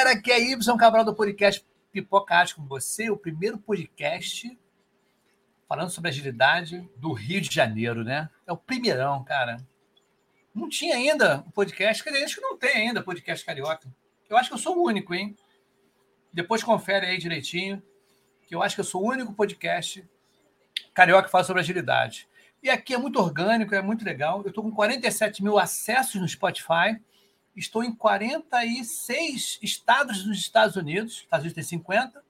galera, aqui é Ibson Cabral do podcast Pipoca Arte com você, o primeiro podcast falando sobre agilidade do Rio de Janeiro, né? É o primeirão, cara. Não tinha ainda o podcast, quer dizer, acho que não tem ainda podcast carioca. Eu acho que eu sou o único, hein? Depois confere aí direitinho, que eu acho que eu sou o único podcast carioca que fala sobre agilidade. E aqui é muito orgânico, é muito legal. Eu estou com 47 mil acessos no Spotify. Estou em 46 estados dos Estados Unidos. Estados Unidos tem 50.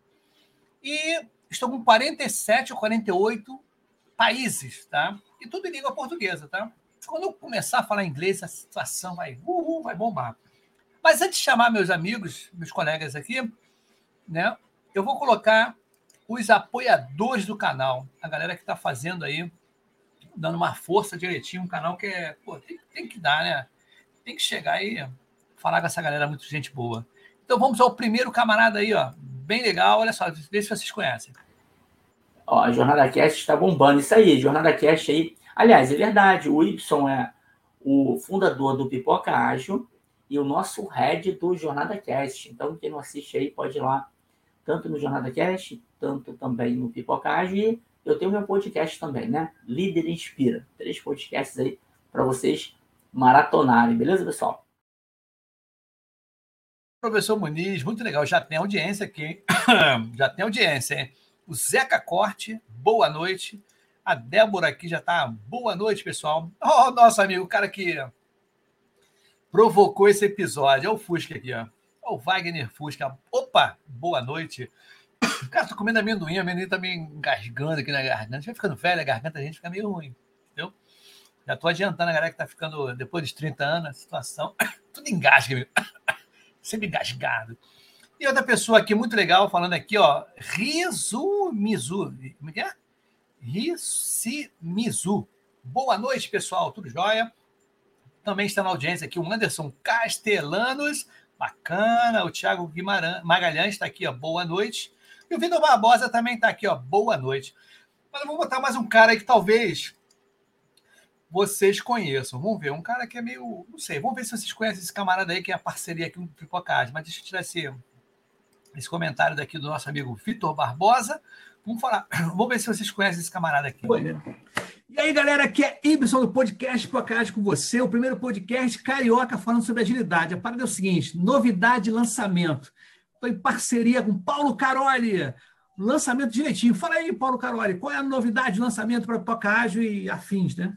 E estou com 47 ou 48 países, tá? E tudo em língua portuguesa, tá? Quando eu começar a falar inglês, a situação vai, uhul, vai bombar. Mas antes de chamar meus amigos, meus colegas aqui, né? Eu vou colocar os apoiadores do canal, a galera que está fazendo aí, dando uma força direitinho, um canal que é, pô, tem, tem que dar, né? Tem que chegar e falar com essa galera, muito gente boa. Então vamos ao primeiro camarada aí, ó, bem legal, olha só, vê se vocês conhecem. Ó, a Jornada Cast está bombando, isso aí, Jornada Cast aí. Aliás, é verdade, o Y é o fundador do Pipoca Ágil, e o nosso head do Jornada Cast. Então, quem não assiste aí pode ir lá, tanto no Jornada Cast, tanto também no Pipocage. E eu tenho meu podcast também, né? Líder Inspira. Três podcasts aí para vocês maratonarem, beleza, pessoal? Professor Muniz, muito legal. Já tem audiência aqui. já tem audiência, hein? O Zeca Corte, boa noite. A Débora aqui já está. Boa noite, pessoal. Oh, nosso amigo, o cara que provocou esse episódio. É o Fusca aqui, ó. Ó, o Wagner Fusca. Opa, boa noite. Cara, tô comendo amendoim, a amendoim tá meio engasgando aqui na garganta. Vai ficando velho, a garganta da gente fica meio ruim? Já tô adiantando a galera que tá ficando, depois dos 30 anos, a situação, tudo engasga, meu. sempre engasgado. E outra pessoa aqui muito legal, falando aqui, ó, Rizumizu. Como é que é? Risimizu. Boa noite, pessoal, tudo jóia? Também está na audiência aqui o Anderson Castelanos, bacana. O Thiago Guimarães, Magalhães está aqui, ó, boa noite. E o Vitor Barbosa também está aqui, ó, boa noite. Mas eu vou botar mais um cara aí que talvez vocês conheçam. Vamos ver, um cara que é meio. Não sei, vamos ver se vocês conhecem esse camarada aí, que é a parceria aqui no Pipocagem. Mas deixa eu tirar esse, esse comentário daqui do nosso amigo Vitor Barbosa. Vamos falar, vamos ver se vocês conhecem esse camarada aqui. E aí, galera, aqui é Ibson do podcast Podcast com você, o primeiro podcast carioca falando sobre agilidade. A parada é o seguinte: novidade lançamento. Estou em parceria com Paulo Caroli. Lançamento direitinho. Fala aí, Paulo Caroli, qual é a novidade de lançamento para Pipoca e afins, né?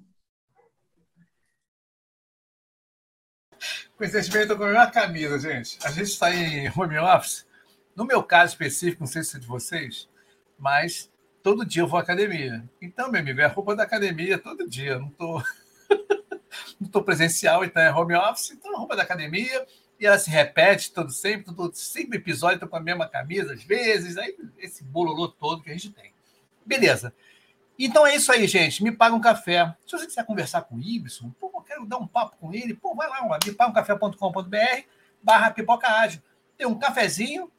Coincidentemente, eu estou com a mesma camisa, gente. A gente está em home office. No meu caso específico, não sei se é de vocês, mas todo dia eu vou à academia. Então, meu amigo, é a roupa da academia todo dia. Não estou não tô presencial, então é home office, então é roupa da academia e ela se repete todo sempre, todo cinco episódios com a mesma camisa, às vezes, aí esse bololô todo que a gente tem. Beleza. Então é isso aí, gente. Me paga um café. Se você quiser conversar com o Ibson, pô, eu quero dar um papo com ele, pô, vai lá, me paga um café.com.br barra pipoca ágil. Tem um cafezinho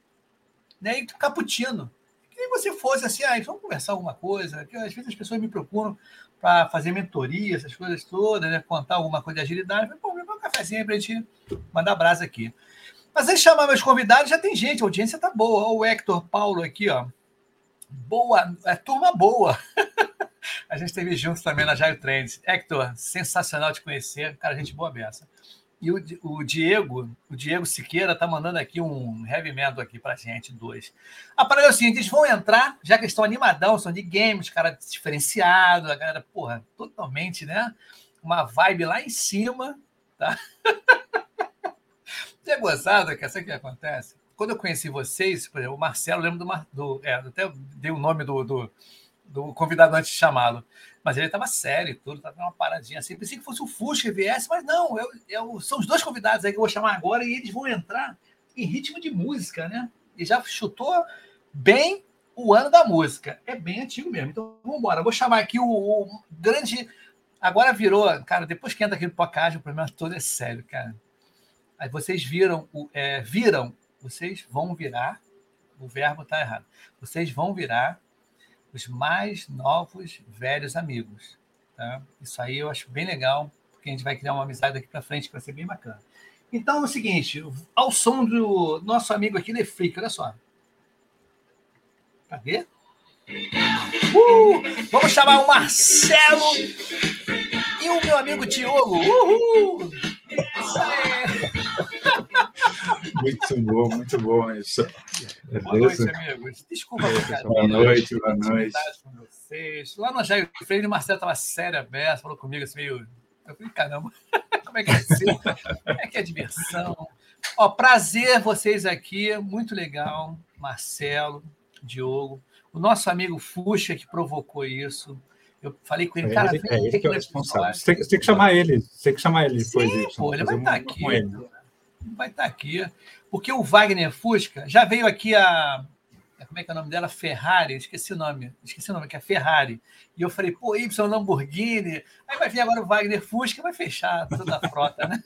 né, e um cappuccino. Que nem você fosse assim, ah, vamos conversar alguma coisa. Que às vezes as pessoas me procuram para fazer mentoria, essas coisas todas, né? Contar alguma coisa de agilidade. Pô, me dá um cafezinho para a gente mandar brasa aqui. Mas antes de chamar meus convidados, já tem gente, a audiência tá boa. Olha o Hector Paulo aqui, ó. Boa, é turma boa. a gente esteve juntos também na Jaio Trends. Hector, sensacional te conhecer. Cara, gente boa beça. E o, o, Diego, o Diego Siqueira tá mandando aqui um heavy metal aqui pra gente, dois. A parada é o seguinte, eles vão entrar, já que estão animadão, são de games, cara diferenciado, a galera, porra, totalmente, né? Uma vibe lá em cima, tá? é gozado, que o que acontece? Quando eu conheci vocês, por exemplo, o Marcelo, lembro do, do é, até dei o nome do, do, do convidado antes de chamá-lo. Mas ele estava sério, tudo, estava uma paradinha assim. Pensei que fosse o Fusca que viesse, mas não, eu, eu, são os dois convidados aí que eu vou chamar agora e eles vão entrar em ritmo de música, né? E já chutou bem o ano da música. É bem antigo mesmo. Então vamos embora. Vou chamar aqui o, o, grande. Agora virou, cara, depois que entra aqui no podcast, o problema todo é sério, cara. Aí vocês viram, é, viram, vocês vão virar, o verbo está errado. Vocês vão virar os mais novos velhos amigos. Tá? Isso aí eu acho bem legal, porque a gente vai criar uma amizade daqui para frente que vai ser bem bacana. Então é o seguinte, ao som do nosso amigo aqui, Lefric, olha só. Cadê? Uh, vamos chamar o Marcelo e o meu amigo Diogo. Uhul! Isso aí. Muito bom, muito bom isso. Beleza? Boa noite, amigos. Desculpa, cara. Boa noite, boa noite. Lá no Jair Freire, o Marcelo estava sério, aberto, falou comigo assim, meio. Eu falei, caramba, como é que é assim? Como é que é diversão? Ó, prazer vocês aqui, muito legal. Marcelo, Diogo, o nosso amigo Fuxa que provocou isso. Eu falei com ele, é cara, ele, é ele que é o responsável. Você tem, você tem, que chamar ele, você tem que chamar ele depois. Sim, pô, ele vai estar tá aqui. Vai estar tá aqui. Porque o Wagner Fusca já veio aqui a. Como é que é o nome dela? Ferrari, esqueci o nome, esqueci o nome, que é Ferrari. E eu falei, pô, Y Lamborghini. Aí vai vir agora o Wagner Fusca vai fechar toda a frota, né?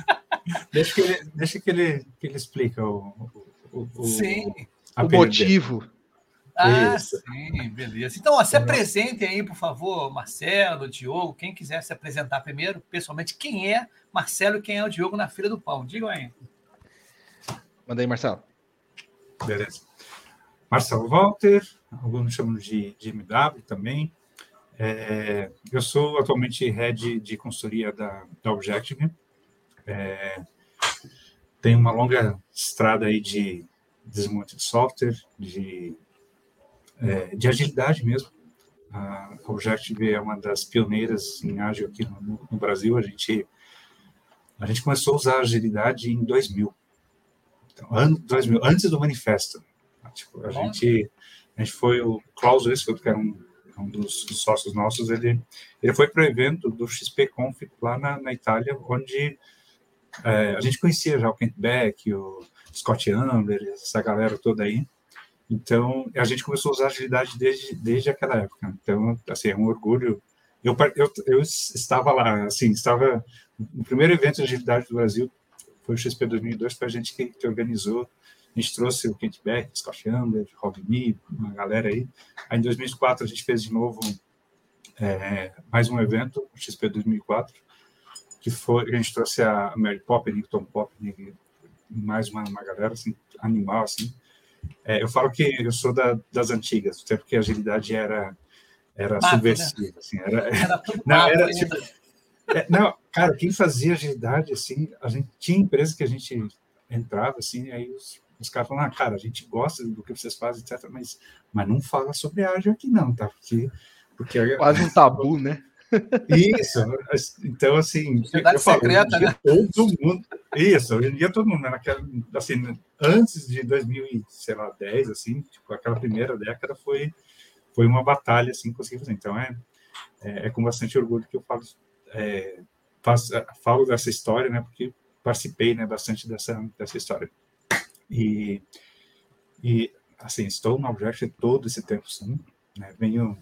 deixa que ele, deixa que ele, que ele explica o, o, o, Sim. o motivo. Ah, Isso. sim, beleza. Então, ó, se apresentem aí, por favor, Marcelo, Diogo, quem quiser se apresentar primeiro, pessoalmente, quem é Marcelo e quem é o Diogo na fila do pão. Digam aí. Manda aí, Marcelo. Beleza. Marcelo Walter, alguns chamam de, de MW também. É, eu sou atualmente head de consultoria da, da Objective. É, tenho uma longa estrada aí de desenvolvimento de software, de é, de agilidade mesmo. A Objective é uma das pioneiras em ágil aqui no, no, Brasil. A gente a gente começou a usar agilidade em 2000. Então, ano 2000, antes do manifesto. Tipo, a gente a gente foi o Klaus Westphal, que era um, um dos, dos, sócios nossos, ele ele foi para o evento do XP Conf lá na, na Itália, onde é, a gente conhecia já o Kent Beck, o Scott Amber, essa galera toda aí. Então, a gente começou a usar agilidade desde, desde aquela época. Então, assim, é um orgulho. Eu, eu, eu estava lá, assim, estava no primeiro evento de agilidade do Brasil, foi o XP 2002, foi a gente que, que organizou. A gente trouxe o Kent Beck, Scott Amber, Rob Me, uma galera aí. Aí, em 2004, a gente fez de novo é, mais um evento, o XP 2004, que foi, a gente trouxe a Mary Poppin, o Tom Poppin, mais uma, uma galera, assim, animal, assim. É, eu falo que eu sou da, das antigas, até porque a agilidade era era Mato, subversiva, né? assim, era, era não, era tipo, é, não, cara, quem fazia agilidade assim, a gente tinha empresa que a gente entrava assim, aí os, os caras falavam, ah, cara, a gente gosta do que vocês fazem, etc, mas mas não fala sobre ágil aqui não, tá? Porque porque quase um tabu, né? Isso, então assim, Sociedade eu falo, secreta, né? todo mundo, isso, hoje em dia todo mundo, né? Naquela, assim, antes de 2010, assim, tipo, aquela primeira década foi, foi uma batalha, assim, conseguir fazer. Então, é, é, é, com bastante orgulho que eu falo, é, faço, falo dessa história, né? Porque participei né, bastante dessa, dessa história. E, e assim, estou no Object todo esse tempo, sim. Né, venho,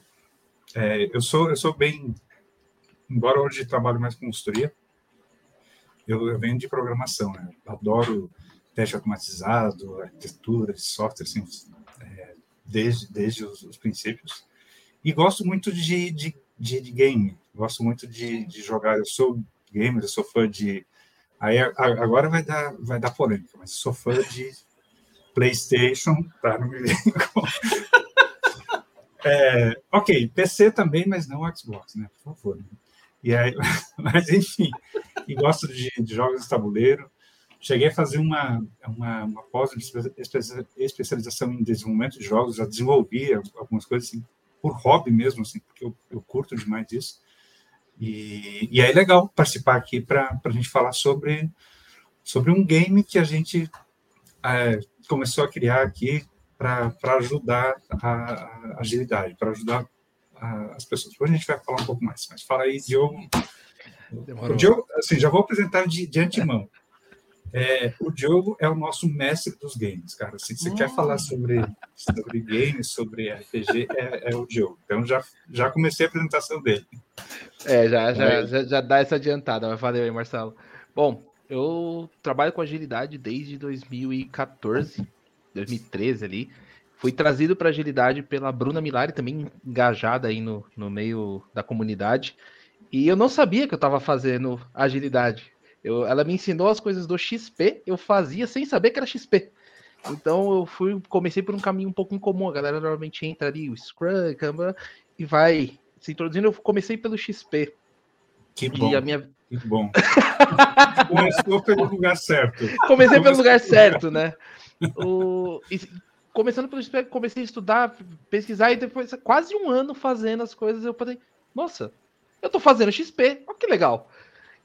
é, eu, sou, eu sou bem, embora hoje trabalho mais com consultoria, eu, eu venho de programação, né? adoro teste automatizado, arquitetura software, assim, é, desde, desde os, os, princípios. E gosto muito de, de, de, de game, gosto muito de, de, jogar. Eu sou gamer, eu sou fã de. Aí agora vai dar, vai dar polêmica, mas sou fã de PlayStation, tá? Não me é, ok, PC também, mas não Xbox, né? Por favor. Né? E aí, mas enfim, e gosto de, de jogos de tabuleiro. Cheguei a fazer uma, uma, uma pós-especialização em desenvolvimento de jogos, já desenvolvi algumas coisas assim, por hobby mesmo, assim, porque eu, eu curto demais isso. E, e é legal participar aqui para a gente falar sobre, sobre um game que a gente é, começou a criar aqui para ajudar a, a agilidade, para ajudar as pessoas. Depois a gente vai falar um pouco mais, mas fala aí, Diogo. O Diogo, assim, já vou apresentar de, de antemão. É, o Diogo é o nosso mestre dos games, cara. Se você quer falar sobre, sobre games, sobre RPG, é, é, o Diogo. Então já, já comecei a apresentação dele. É, já, já, já, já dá essa adiantada, mas valeu aí, Marcelo. Bom, eu trabalho com agilidade desde 2014, 2013 ali. Fui trazido para agilidade pela Bruna Milari, também engajada aí no, no meio da comunidade. E eu não sabia que eu estava fazendo agilidade. Eu, ela me ensinou as coisas do XP, eu fazia sem saber que era XP. Então eu fui, comecei por um caminho um pouco incomum. A galera normalmente entra ali, o Scrum, Kanban, e vai se introduzindo. Eu comecei pelo XP. Que bom. Minha... Que bom. Começou pelo lugar certo. Comecei pelo lugar certo, né? O... Começando pelo XP, comecei a estudar, pesquisar, e depois, quase um ano fazendo as coisas, eu falei, nossa, eu tô fazendo XP, olha que legal.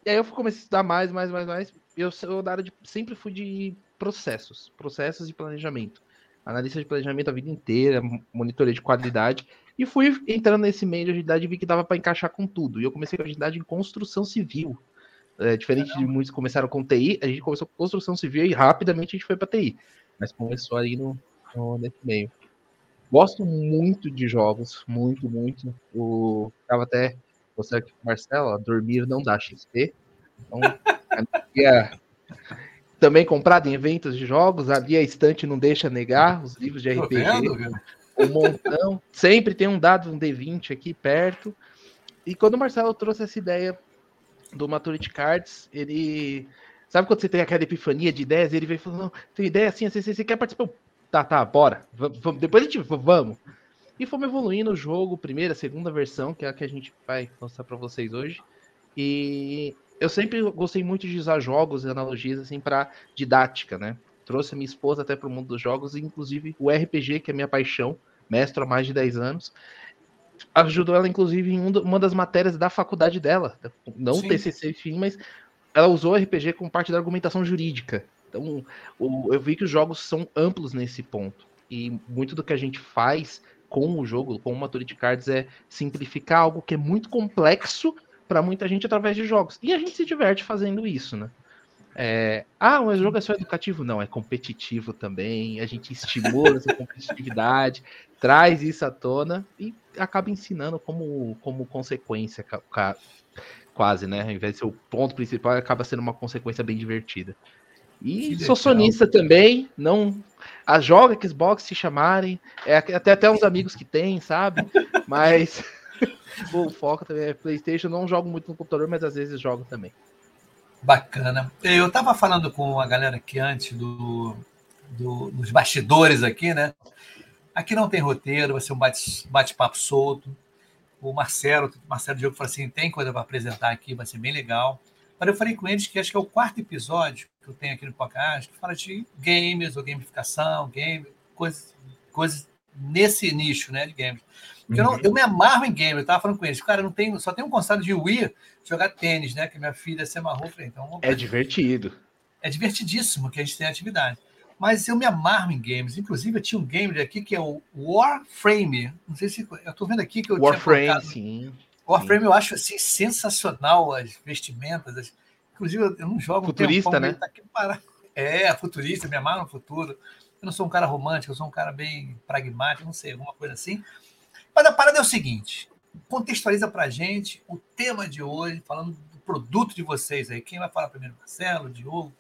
E aí eu comecei a estudar mais, mais, mais, mais. Eu, eu da área de, sempre fui de processos, processos de planejamento. Analista de planejamento a vida inteira, monitorei de qualidade. E fui entrando nesse meio de agilidade e vi que dava para encaixar com tudo. E eu comecei com agilidade em construção civil. É, diferente de muitos que começaram com TI, a gente começou com construção civil e rapidamente a gente foi para TI. Mas começou aí no, no, nesse meio. Gosto muito de jogos, muito, muito. O, tava até você aqui, Marcelo, dormir não dá XP. Então, é também comprado em eventos de jogos, ali a estante não deixa negar os livros de RPG. Vendo, um montão. Sempre tem um dado, um D20 aqui perto. E quando o Marcelo trouxe essa ideia do Maturity Cards, ele. Sabe quando você tem aquela epifania de ideias? Ele veio falando: tem ideia assim, assim, você quer participar? Tá, tá, bora. Vamos, depois a gente. Vamos. E fomos evoluindo o jogo, primeira, segunda versão, que é a que a gente vai mostrar para vocês hoje. E eu sempre gostei muito de usar jogos e analogias assim para didática, né? Trouxe a minha esposa até para o mundo dos jogos, e inclusive o RPG, que é minha paixão, mestre há mais de 10 anos. Ajudou ela, inclusive, em uma das matérias da faculdade dela. Não Sim. TCC, enfim, mas ela usou o RPG como parte da argumentação jurídica. Então, eu vi que os jogos são amplos nesse ponto. E muito do que a gente faz com o jogo, com o Maturity Cards, é simplificar algo que é muito complexo para muita gente através de jogos. E a gente se diverte fazendo isso, né? É, ah, mas o jogo é só educativo? Não, é competitivo também. A gente estimula essa competitividade, traz isso à tona e acaba ensinando como, como consequência, quase, né? Ao invés de ser o ponto principal, acaba sendo uma consequência bem divertida. E sou sonista também, não. A joga Xbox se chamarem, é até até uns amigos que tem, sabe? Mas o foco também é PlayStation. Não jogo muito no computador, mas às vezes jogo também. Bacana. Eu estava falando com a galera aqui antes do, do, dos bastidores aqui, né? Aqui não tem roteiro, vai ser um bate-papo bate solto. O Marcelo, o Marcelo Diogo falou assim: tem coisa para apresentar aqui, vai ser bem legal. Mas eu falei com eles que acho que é o quarto episódio que eu tenho aqui no podcast, que fala de games ou gamificação, game, coisas, coisas nesse nicho né, de games. Porque uhum. eu, não, eu, me amarro em game, eu tava falando com eles, cara, não tenho, só tenho um constado de Wii jogar tênis, né? Que minha filha se amarrou. Falei, então, é divertido. É divertidíssimo que a gente tem atividade. Mas eu me amarro em games. Inclusive, eu tinha um game aqui que é o Warframe. Não sei se. Eu tô vendo aqui que eu Warframe, sim. Warframe sim. eu acho assim sensacional as vestimentas. As, Inclusive, eu não jogo. um Futurista, tempão, né? Tá aqui. É, futurista, me amarro no futuro. Eu não sou um cara romântico, eu sou um cara bem pragmático, não sei, alguma coisa assim. Mas a parada é o seguinte: contextualiza pra gente o tema de hoje, falando do produto de vocês aí. Quem vai falar primeiro? Marcelo, Diogo?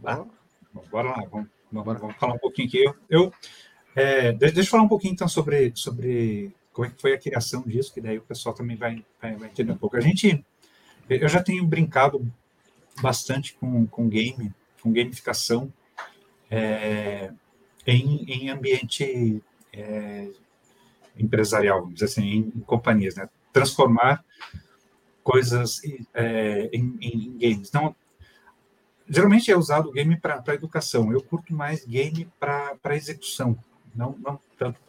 Bom, bora lá, vamos, vamos, vamos falar um pouquinho aqui. Eu, eu, é, de- deixa eu falar um pouquinho então sobre, sobre como é que foi a criação disso, que daí o pessoal também vai, vai, vai entender um pouco. A gente, eu já tenho brincado bastante com, com game, com gamificação é, em, em ambiente é, empresarial, vamos dizer assim, em, em companhias, né? Transformar coisas é, em, em games. Então, geralmente é usado o game para educação. Eu curto mais game para execução, não, não tanto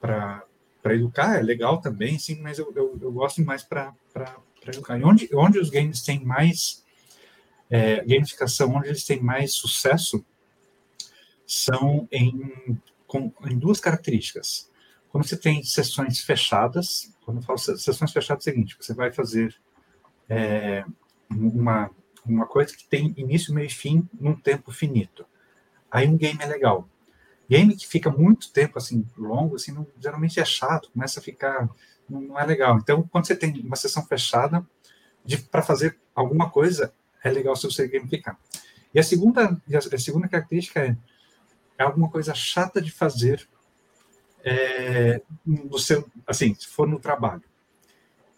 para educar. É legal também, sim, mas eu, eu, eu gosto mais para E onde, onde os games têm mais é, gamificação, onde eles têm mais sucesso, são em, com, em duas características. Quando você tem sessões fechadas, quando eu falo se- sessões fechadas, é o seguinte: você vai fazer é, uma, uma coisa que tem início, meio e fim num tempo finito. Aí um game é legal. Game que fica muito tempo assim longo, assim, não- geralmente é chato, começa a ficar não, não é legal. Então, quando você tem uma sessão fechada para fazer alguma coisa, é legal se você gamificar. E a segunda, a, segunda característica é, é alguma coisa chata de fazer é, no seu, assim, se for no trabalho.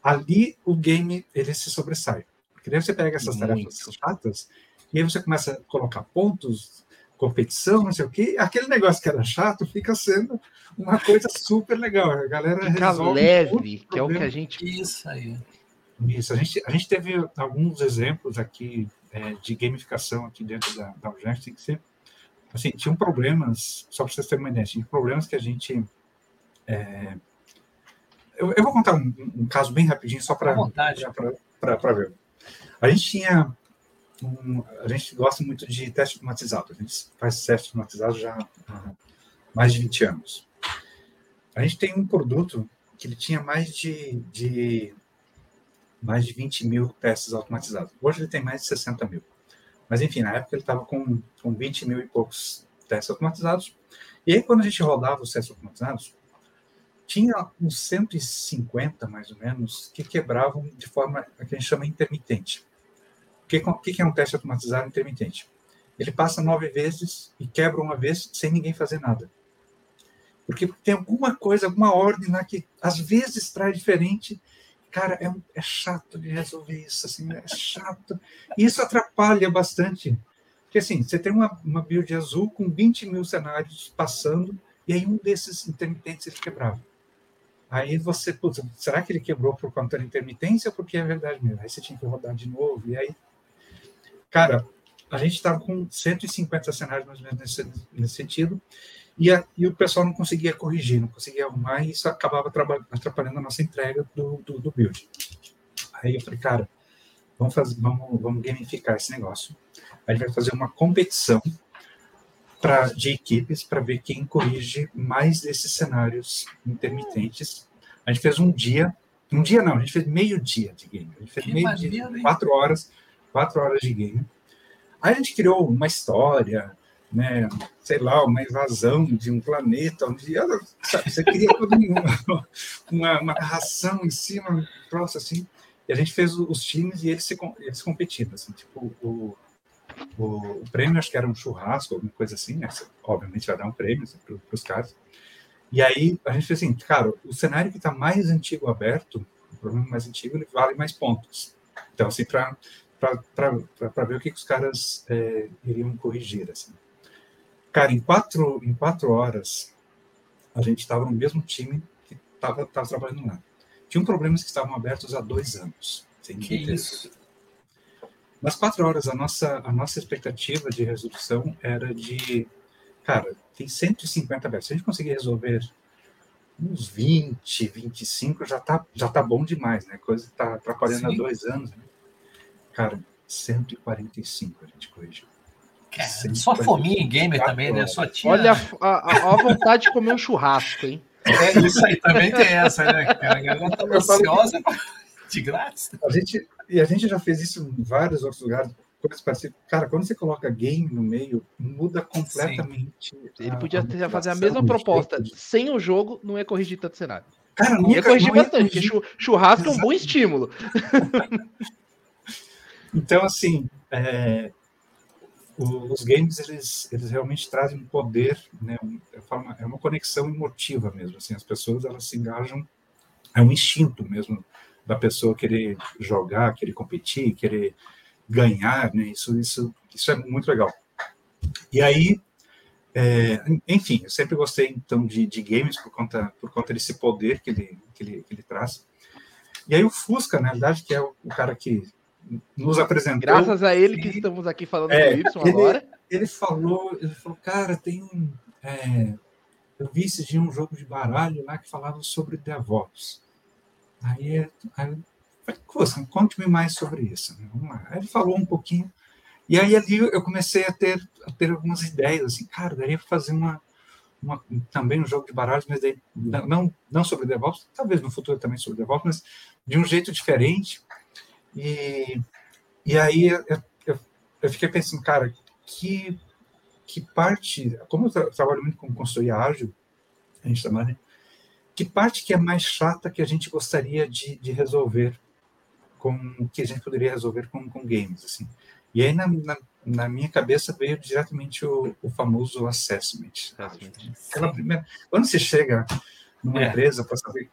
Ali o game ele se sobressai. Porque daí você pega essas Muito. tarefas chatas e aí você começa a colocar pontos, competição, não sei o quê. Aquele negócio que era chato fica sendo uma coisa super legal. A galera Fica resolve leve, que é o que a gente. Isso aí. Isso, a gente, a gente teve alguns exemplos aqui é, de gamificação aqui dentro da, da Object, que você, assim, tinham problemas, só para vocês terem uma ideia, tinha problemas que a gente... é, eu, eu vou contar um, um caso bem rapidinho, só para À vontade. para ver. A gente tinha... Um, a gente gosta muito de teste automatizado, a gente faz teste automatizado já há mais de 20 anos. A gente tem um produto que ele tinha mais de, de mais de 20 mil testes automatizados. Hoje ele tem mais de 60 mil. Mas, enfim, na época ele estava com, com 20 mil e poucos testes automatizados. E aí, quando a gente rodava os testes automatizados, tinha uns 150, mais ou menos, que quebravam de forma que a gente chama intermitente. Que, o que é um teste automatizado intermitente? Ele passa nove vezes e quebra uma vez sem ninguém fazer nada. Porque tem alguma coisa, alguma ordem lá que às vezes traz diferente cara, é, é chato de resolver isso, assim, é chato. E isso atrapalha bastante. Porque, assim, você tem uma, uma build azul com 20 mil cenários passando, e aí um desses intermitentes ele quebrava. Aí você, putz, será que ele quebrou por conta da intermitência ou porque é verdade mesmo? Aí você tinha que rodar de novo, e aí... Cara, a gente estava com 150 cenários mais ou menos nesse, nesse sentido, e, a- e o pessoal não conseguia corrigir, não conseguia arrumar, e isso acabava atrapalhando a nossa entrega do, do, do build. Aí eu falei, cara, vamos, fazer, vamos, vamos gamificar esse negócio. A gente vai fazer uma competição pra, de equipes para ver quem corrige mais desses cenários intermitentes. A gente fez um dia, um dia não, a gente fez meio dia de game. A gente fez meio dia, quatro horas, quatro horas de game. Aí a gente criou uma história, né, sei lá, uma invasão de um planeta, onde sabe, você cria toda uma, uma, uma narração em cima, um troço assim, e a gente fez os times e eles se eles competindo, assim, tipo, o, o, prêmio acho que era um churrasco, alguma coisa assim, né, obviamente vai dar um prêmio assim, para os caras, e aí a gente fez assim, cara, o cenário que está mais antigo aberto, o problema mais antigo, ele vale mais pontos. Então, assim, para para ver o que, que os caras é, iriam corrigir, assim. Cara, em quatro, em quatro horas, a gente estava no mesmo time que estava trabalhando lá. Tinham problemas que estavam abertos há dois anos. Sem Que isso. nas quatro horas, a nossa, a nossa expectativa de resolução era de. Cara, tem 150 abertos. Se a gente conseguir resolver uns 20, 25, já tá, já tá bom demais, né? Coisa que tá atrapalhando há Sim. dois anos. Né? Cara, 145 a gente corrigiu. Cara, só fominha em gamer também, né? Só tinha. Olha a, a- a vontade de comer um churrasco, hein? É, isso aí também tem essa, né, cara? A galera tá ansiosa. De grátis? A gente, e a gente já fez isso em vários outros lugares. Coisas parecidas. Cara, quando você coloca game no meio, muda completamente. Ele podia ter, fazer a mesma proposta. Sem o jogo, não ia corrigir tanto cenário. Cara, ia nunca, corrigir ia bastante, porque chu- churrasco é um bom estímulo. Então, assim, é, os games, eles, eles realmente trazem um poder, né, é uma conexão emotiva mesmo, assim, as pessoas, elas se engajam, é um instinto mesmo da pessoa querer jogar, querer competir, querer ganhar, né, isso, isso, isso é muito legal. E aí, é, enfim, eu sempre gostei, então, de, de games por conta, por conta desse poder que ele, que ele, que ele traz. E aí o Fusca, na verdade, que é o, o cara que nos apresentou. Graças a ele que estamos aqui falando É, do Y agora. ele falou, ele falou, cara, tem um. é, eu vi esse dia um jogo de baralho lá que falava sobre DevOps. Aí, aí eu falei, Costa, conte-me mais sobre isso. né? Vamos lá. Aí ele falou um pouquinho. E aí ali eu comecei a ter, a ter algumas ideias, assim, cara, daria para fazer uma, uma, também um jogo de baralhos, mas daí, não, não sobre DevOps, talvez no futuro também sobre DevOps, mas de um jeito diferente. E, e aí eu, eu, eu fiquei pensando, cara, que, que parte, como eu tra trabalho muito com consultoria ágil, a gente trabalha, que parte que é mais chata que a gente gostaria de, de resolver com que a gente poderia resolver com, com games, assim. E aí na, na, na minha cabeça veio diretamente o, o famoso assessment. Aquela primeira, quando você chega numa É. empresa para saber,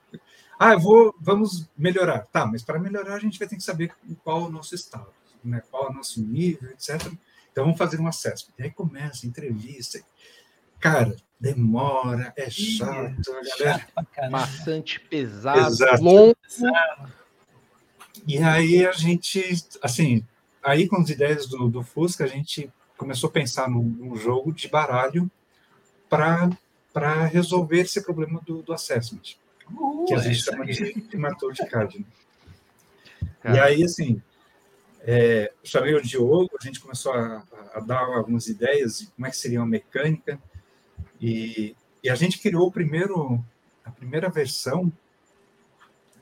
ah, eu vou, vamos melhorar, tá? Mas para melhorar a gente vai ter que saber qual é o nosso estado, né? Qual é o nosso nível, etc. Então vamos fazer um assessment. E aí começa a entrevista. Cara, demora, é chato, a galera. Maçante, pesado, Exato. longo. E aí a gente, assim, aí com as ideias do, do Fusca, a gente começou a pensar num, num jogo de baralho para resolver esse problema do, do assessment, Que a gente chama de, matou de card. né? E aí, assim, é, chamei o Diogo, a gente começou a, a dar algumas ideias de como é que seria uma mecânica, e, e a gente criou o primeiro, a primeira versão,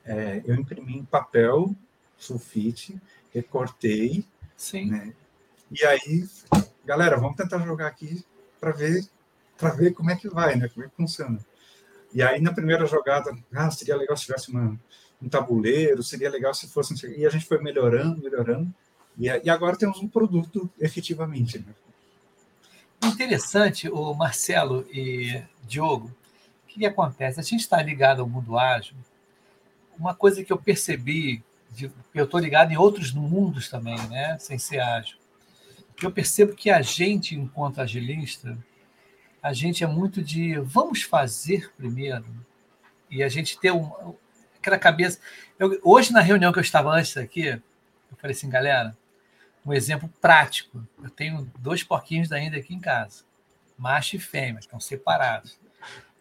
é, eu imprimi em papel, sulfite, recortei, Sim. né? E aí, galera, vamos tentar jogar aqui para ver para ver como é que vai, né? Como é que funciona. E aí na primeira jogada, ah, seria legal se tivesse uma, um tabuleiro, seria legal se fosse, e a gente foi melhorando, melhorando. E, e agora temos um produto efetivamente, né? Interessante, o Marcelo e Diogo, o que, que acontece? A gente está ligado ao mundo ágil. Uma coisa que eu percebi, de- eu estou ligado em outros mundos também, né? sem ser ágil, eu percebo que a gente, enquanto agilista, a gente é muito de vamos fazer primeiro. E a gente ter um, aquela cabeça. Eu- hoje, na reunião que eu estava antes aqui, eu falei assim, galera, um exemplo prático. Eu tenho dois porquinhos ainda aqui em casa, macho e fêmea, estão separados.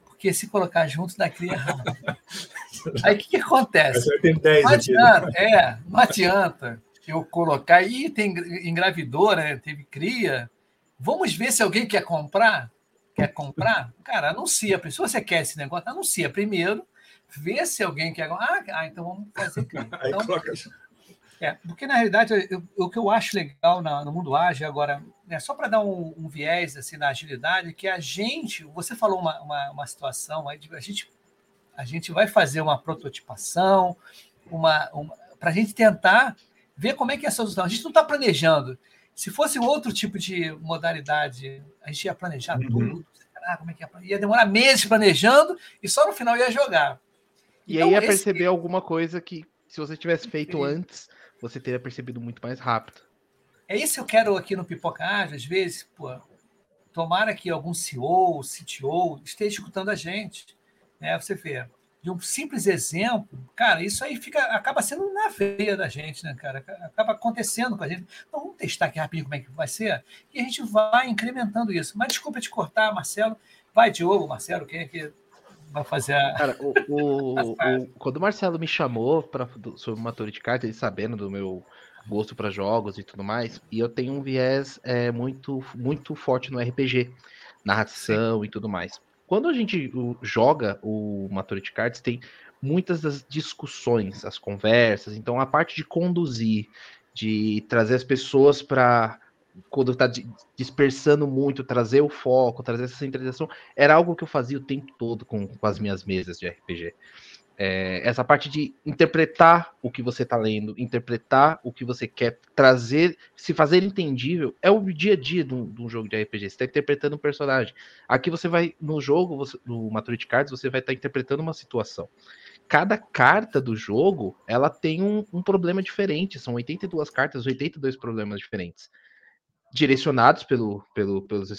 Porque se colocar junto dá cria errado. Aí o que, que acontece? Mas eu tenho 10 Não aqui. né? adianta, é, não adianta eu colocar. Ih, tem engravidou, né? Teve cria. Vamos ver se alguém quer comprar. Quer comprar? Cara, anuncia. Se você quer esse negócio, anuncia primeiro. Vê se alguém quer. Ah, ah, então vamos fazer Então, é, porque na realidade eu- o que eu acho legal na- no mundo ágil agora, é só para dar um, um viés assim na agilidade, que a gente, você falou uma, uma, uma situação, aí de- a gente, a gente vai fazer uma prototipação, uma, para a gente tentar ver como é que é a solução. A gente não está planejando. Se fosse outro tipo de modalidade, a gente ia planejar Uhum. tudo. Ah, como é que é? Ia demorar meses planejando e só no final ia jogar. E Então, aí ia esse- perceber alguma coisa que, se você tivesse feito antes, você teria percebido muito mais rápido. É isso que eu quero aqui no Pipoca Ágil, às vezes, pô, tomara que algum CEO, CTO esteja escutando a gente. Né? Você vê, de um simples exemplo, cara, isso aí fica, acaba sendo na veia da gente, né, cara? Acaba acontecendo com a gente. Então, vamos testar aqui rapidinho como é que vai ser, e a gente vai incrementando isso. Mas desculpa te cortar, Marcelo. Vai, Diogo, Marcelo, quem é que vai fazer a. Cara, o, o- o- quando o Marcelo me chamou pra, sobre Maturity Card, ele sabendo do meu gosto para jogos e tudo mais, e eu tenho um viés é, muito, muito forte no RPG, narração e tudo mais. Quando a gente joga o Maturity Cards, tem muitas das discussões, as conversas, então a parte de conduzir, de trazer as pessoas para quando está dispersando muito, trazer o foco, trazer essa centralização, era algo que eu fazia o tempo todo com, com as minhas mesas de RPG. É, essa parte de interpretar o que você está lendo, interpretar o que você quer trazer, se fazer entendível, é o dia a dia de um, de um jogo de RPG. Você está interpretando um personagem. Aqui você vai, no jogo, você, no Maturity Cards, você vai estar tá interpretando uma situação. Cada carta do jogo, ela tem um, um problema diferente. São 82 cartas, 82 problemas diferentes. Direcionados pelo, pelo, pelos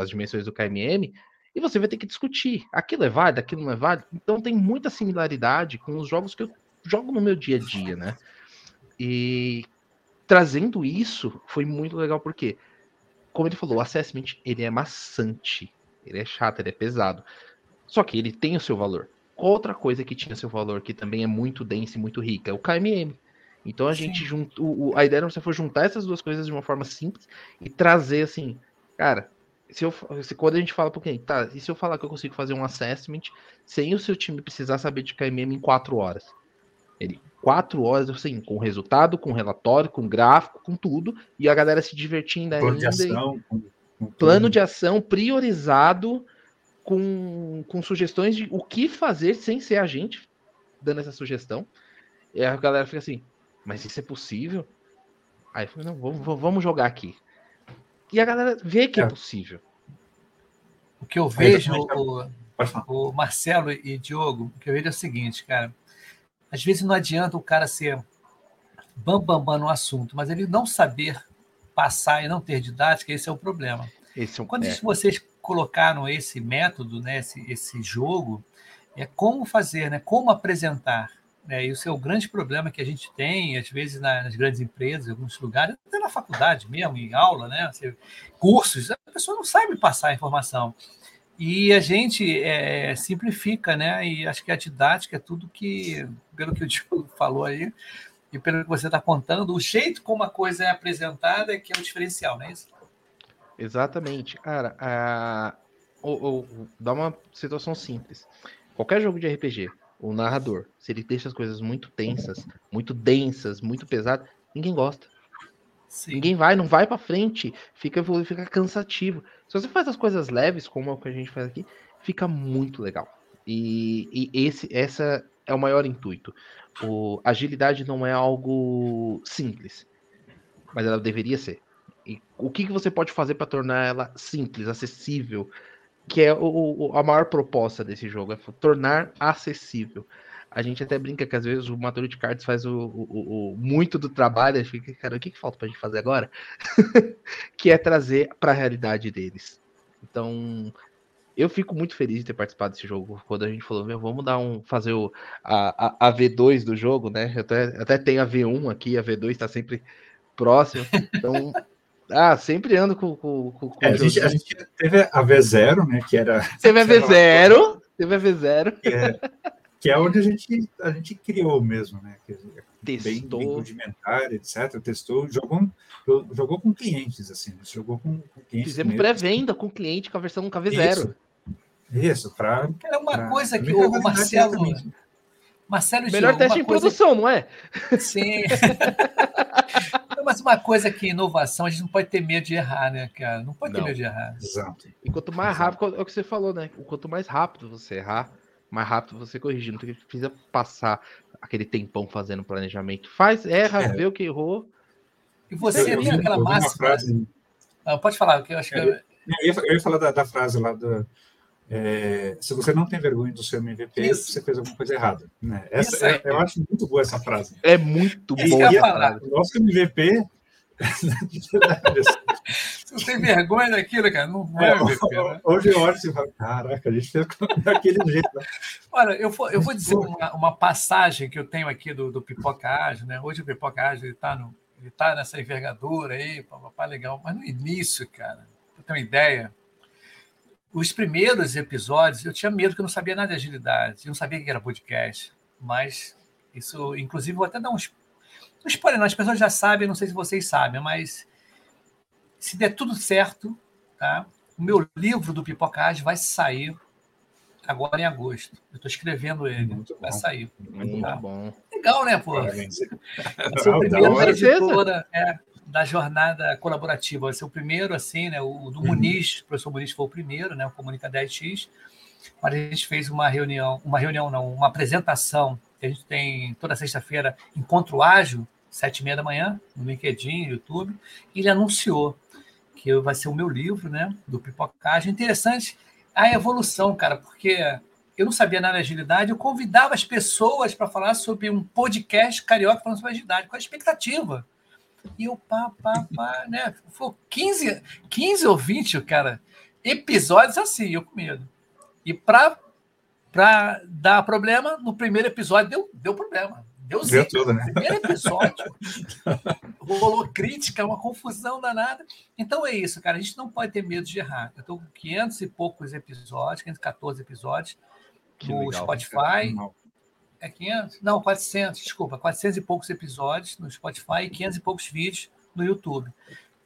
as dimensões do KMM, e você vai ter que discutir. Aquilo é válido, aquilo não é válido. Então tem muita similaridade com os jogos que eu jogo no meu dia a dia, né? E trazendo isso foi muito legal porque, como ele falou, o assessment ele é maçante, ele é chato, ele é pesado. Só que ele tem o seu valor. Outra coisa que tinha seu valor, que também é muito densa e muito rica, é o KMM. Então a Sim. gente juntou. A ideia era você for juntar essas duas coisas de uma forma simples e trazer assim, cara, se, eu, se quando a gente fala para quem, tá, e se eu falar que eu consigo fazer um assessment sem o seu time precisar saber de KMM em quatro horas? Ele, quatro horas, assim, com resultado, com relatório, com gráfico, com tudo, e a galera se divertindo plano ainda. De ação, com, com plano de ação priorizado, com, com sugestões de o que fazer sem ser a gente dando essa sugestão. E a galera fica assim, mas isso é possível? Aí eu falei, não, vamos, vamos jogar aqui. E a galera vê que é, é possível. O que eu vejo, o, o, Marcelo e Diogo, o que eu vejo é o seguinte, cara. Às vezes não adianta o cara ser bambambam bam, bam no assunto, mas ele não saber passar e não ter didática, esse é o problema. Esse é um, Quando é. vocês colocaram esse método, né, esse, esse jogo, é como fazer, né, como apresentar. É, isso é o grande problema que a gente tem, às vezes, nas grandes empresas, em alguns lugares, até na faculdade mesmo, em aula, né? Cursos, a pessoa não sabe passar a informação. E a gente é, simplifica, né? E acho que a didática é tudo que, pelo que o Diogo falou aí, e pelo que você está contando, o jeito como a coisa é apresentada é que é o diferencial, não é isso? Exatamente. Cara, a... dá uma situação simples. Qualquer jogo de RPG, o narrador, se ele deixa as coisas muito tensas, muito densas, muito pesadas, ninguém gosta. Sim. Ninguém vai, não vai para frente, fica, fica cansativo. Se você faz as coisas leves, como é o que a gente faz aqui, fica muito legal. E, e esse, essa é o maior intuito. O, agilidade não é algo simples, mas ela deveria ser. E o que, que você pode fazer para tornar ela simples, acessível, que é o, o, a maior proposta desse jogo, é tornar acessível. A gente até brinca que às vezes o Maturity Cards faz o, o, muito do trabalho, a gente fica, cara, o que, que falta pra gente fazer agora? que é trazer para a realidade deles. Então, eu fico muito feliz de ter participado desse jogo. Quando a gente falou, meu, vamos dar um. fazer o, a, a, a V2 do jogo, né? Eu até, até tenho a V1 aqui, a V2 está sempre próximo. Então, ah, sempre ando com, com, com é, a, gente, a, gente, teve a V0, né? Que era. Teve a V0, teve a V0. Que é, que é onde a gente, a gente criou mesmo, né? Testou. Bem, bem rudimentar, etc. Testou, jogou, jogou com clientes, assim. Jogou com, com clientes. Fizemos pré-venda com cliente com a versão KV0. Isso, Isso para. É uma pra, coisa que o Marcelo. Marcelo Melhor teste em coisa... produção, não é? Sim. Mas uma coisa que inovação, a gente não pode ter medo de errar, né, cara? Não pode não. ter medo de errar. Exato. E quanto mais rápido, é o que você falou, né? Quanto mais rápido você errar, mais rápido você corrigir. Não precisa passar aquele tempão fazendo planejamento. Faz, erra, é. vê o que errou. E você tem aquela máxima. Frase... Ah, pode falar, que eu acho que. É, eu, ia, eu ia falar da, da frase lá do é, se você não tem vergonha do seu MVP, Isso. você fez alguma coisa errada. Né? Essa, é, eu acho muito boa essa frase. É muito boa. O nosso MVP. você tem vergonha daquilo, cara? Não é, MVP. Né? Hoje eu olho e falo, caraca, a gente fez daquele jeito. Né? Olha, eu vou, eu vou dizer uma, uma, passagem que eu tenho aqui do, do Pipoca Ágil, né? Hoje o Pipoca Ágil está ele tá nessa envergadura aí, papai legal, mas no início, cara, para ter uma ideia, os primeiros episódios, eu tinha medo que eu não sabia nada de agilidade, eu não sabia que era podcast, mas isso, inclusive, vou até dar uns, um spoiler, não, as pessoas já sabem, não sei se vocês sabem, mas se der tudo certo, tá? o meu livro do Pipocage vai sair agora em agosto. Eu estou escrevendo ele. Muito vai bom. sair. Muito Tá. bom. Legal, né, pô? Ser o Da primeiro hora. da editora é, da jornada colaborativa. Vai ser o primeiro, assim, né? O do Uhum. Muniz, o professor Muniz foi o primeiro, né? O Comunica 10X. Mas a gente fez uma reunião, uma reunião não, uma apresentação que a gente tem toda sexta-feira, Encontro Ágil, sete e meia da manhã, no LinkedIn, YouTube, e ele anunciou que vai ser o meu livro, né? Do Pipocagem. Interessante a evolução, cara, porque eu não sabia nada de agilidade, eu convidava as pessoas para falar sobre um podcast carioca falando sobre agilidade, com a expectativa. E eu, pá, pá, pá, né? Foi 15, 15 ou 20, cara, episódios assim, eu com medo. E para para dar problema, no primeiro episódio deu, deu problema. Deu Deu tudo, né? Primeiro episódio. rolou crítica, uma confusão danada. Então é isso, cara. A gente não pode ter medo de errar. Eu estou com 500 e poucos episódios, 514 episódios Que no legal. Spotify. É 500? Não, 400, desculpa. 400 e poucos episódios no Spotify e 500 e poucos vídeos no YouTube.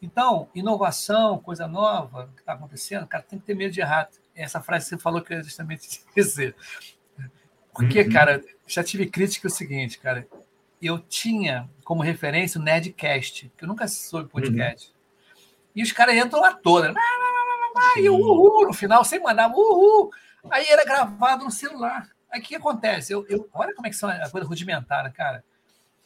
Então, inovação, coisa nova que está acontecendo, cara, tem que ter medo de errar. Essa frase que você falou que eu ia justamente dizer. Porque, Uhum. cara, já tive crítica o seguinte, cara. Eu tinha como referência o Nerdcast, que eu nunca soube podcast. E os caras entram lá toda. né? E o uhul no final, sem mandar uhul. Aí era gravado no celular. Aí o que acontece? Eu, eu, olha como é que são a coisa rudimentar, cara.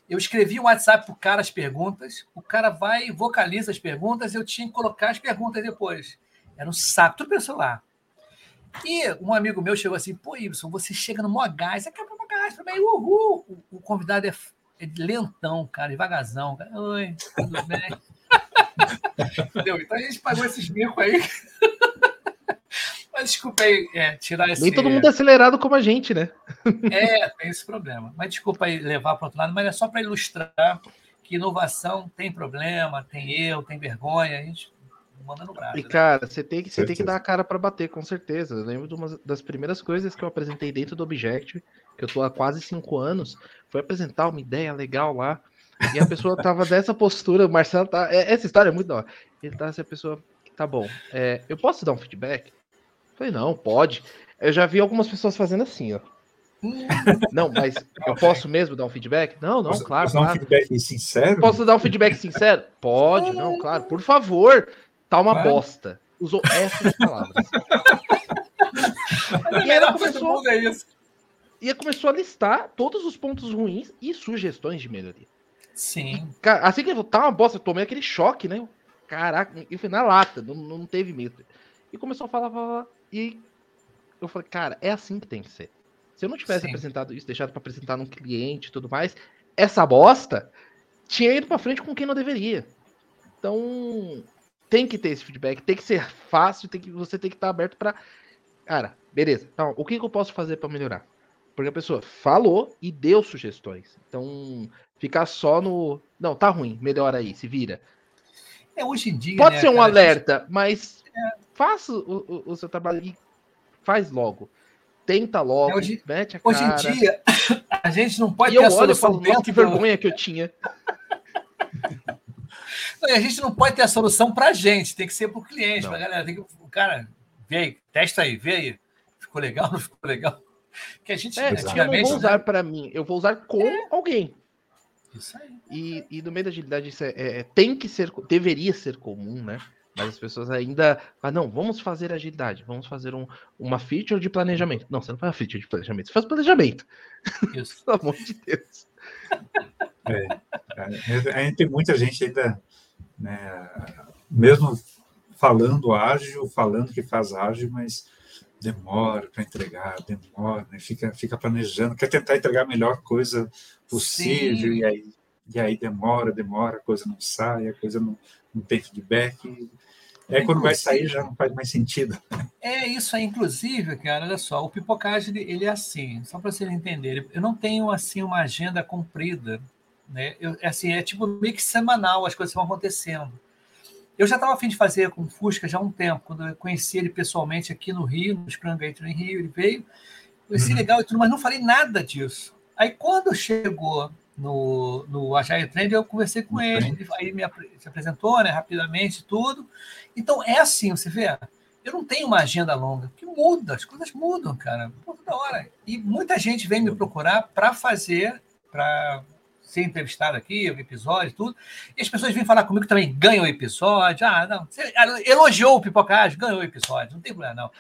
Eu escrevi um WhatsApp pro cara as perguntas, o cara vai e vocaliza as perguntas, eu tinha que colocar as perguntas depois. Era um saco, tudo pelo celular. E um amigo meu chegou assim, pô, Ibson, você chega no mó gás, quer pro gás também, uhul. O, o convidado é, é lentão, cara, devagarzão. Oi, tudo bem? Entendeu? Então a gente pagou esses bicos aí. Desculpa aí é, tirar esse. Nem todo mundo é acelerado como a gente, né? É, tem esse problema. Mas desculpa aí levar para outro lado, mas é só para ilustrar que inovação tem problema, tem erro, tem vergonha, a gente manda no braço. E, né? cara, você tem que, você tem que dar a cara pra bater, com certeza. Eu lembro de uma das primeiras coisas que eu apresentei dentro do Objective, que eu tô há quase cinco anos, foi apresentar uma ideia legal lá. E a pessoa tava dessa postura, o Marcelo tá. é- Essa história é muito da hora. Ele tá assim, a pessoa, tá bom, é, eu posso dar um feedback? Eu falei, não, pode. Eu já vi algumas pessoas fazendo assim, ó. Não, mas eu posso mesmo dar um feedback? Não, não, Posso- claro, posso dar um claro. feedback sincero? Posso dar um feedback sincero? Pode, não, claro. Por favor. Tá uma Claro. bosta. Usou essas palavras. a E ela começou, é isso. e começou a listar todos os pontos ruins e sugestões de melhoria. Sim. Cara, assim que ele falou, tá uma bosta, eu tomei aquele choque, né? Caraca, e foi na lata, não, não teve medo. E começou a falar, falar, e eu falei, cara, é assim que tem que ser. Se eu não tivesse Sim. apresentado isso, deixado pra apresentar num cliente e tudo mais, essa bosta tinha ido pra frente com quem não deveria. Então, tem que ter esse feedback, tem que ser fácil, tem que, você tem que estar aberto pra. Cara, beleza. Então, o que, que eu posso fazer pra melhorar? Porque a pessoa falou e deu sugestões. Então, ficar só no. Não, tá ruim, melhora aí, se vira. É, hoje em dia. Pode né, ser um cara, a gente- alerta, mas faça o, o- o seu trabalho e faz logo. Tenta logo, É, hoje- mete a Hoje cara. em dia, a gente não pode e ter eu a olho e solução falo, nossa, que vergonha que eu tinha. A gente não pode ter a solução para a gente, tem que ser para o cliente, para galera. Tem que, o cara, vê aí, testa aí, vê aí. Ficou legal, não ficou legal? Que a gente, É, eu não vou né? usar pra mim, eu vou usar com alguém. Isso aí. E, e no meio da agilidade isso é, é- tem que ser, deveria ser comum, né? Mas as pessoas ainda. Ah, não, vamos fazer agilidade, vamos fazer um, uma feature de planejamento. Não, você não faz feature de planejamento, você faz planejamento. Isso. Pelo amor de Deus. É, ainda tem muita gente ainda, né, mesmo falando ágil, falando que faz ágil, mas demora para entregar, demora, né, fica, fica planejando, quer tentar entregar a melhor coisa possível, Sim. e aí, e aí demora, demora, a coisa não sai, a coisa não, não tem feedback. Aí quando vai sair já não faz mais sentido. É isso aí, inclusive, cara, olha só, o pipocagem ele, é assim, só para vocês entenderem, eu não tenho assim uma agenda comprida, né? Eu, é assim, é tipo meio que semanal, as coisas vão acontecendo. Eu já estava afim de fazer com o Fusca já há um tempo, quando eu conheci ele pessoalmente aqui no Rio, no Scrum Gator em Rio, ele veio, conheci Uhum. legal e tudo, mas não falei nada disso. Aí quando chegou no, no Agile Trend, eu conversei com ele, ele aí me se apresentou, né, rapidamente tudo. Então é assim, você vê, eu não tenho uma agenda longa, porque muda, as coisas mudam, cara, toda hora. E muita gente vem me procurar para fazer, para ser entrevistado aqui, episódio e tudo. E as pessoas vêm falar comigo também, ganham o episódio. Ah, não, você elogiou o pipocagem, ganhou o episódio, não tem problema, não.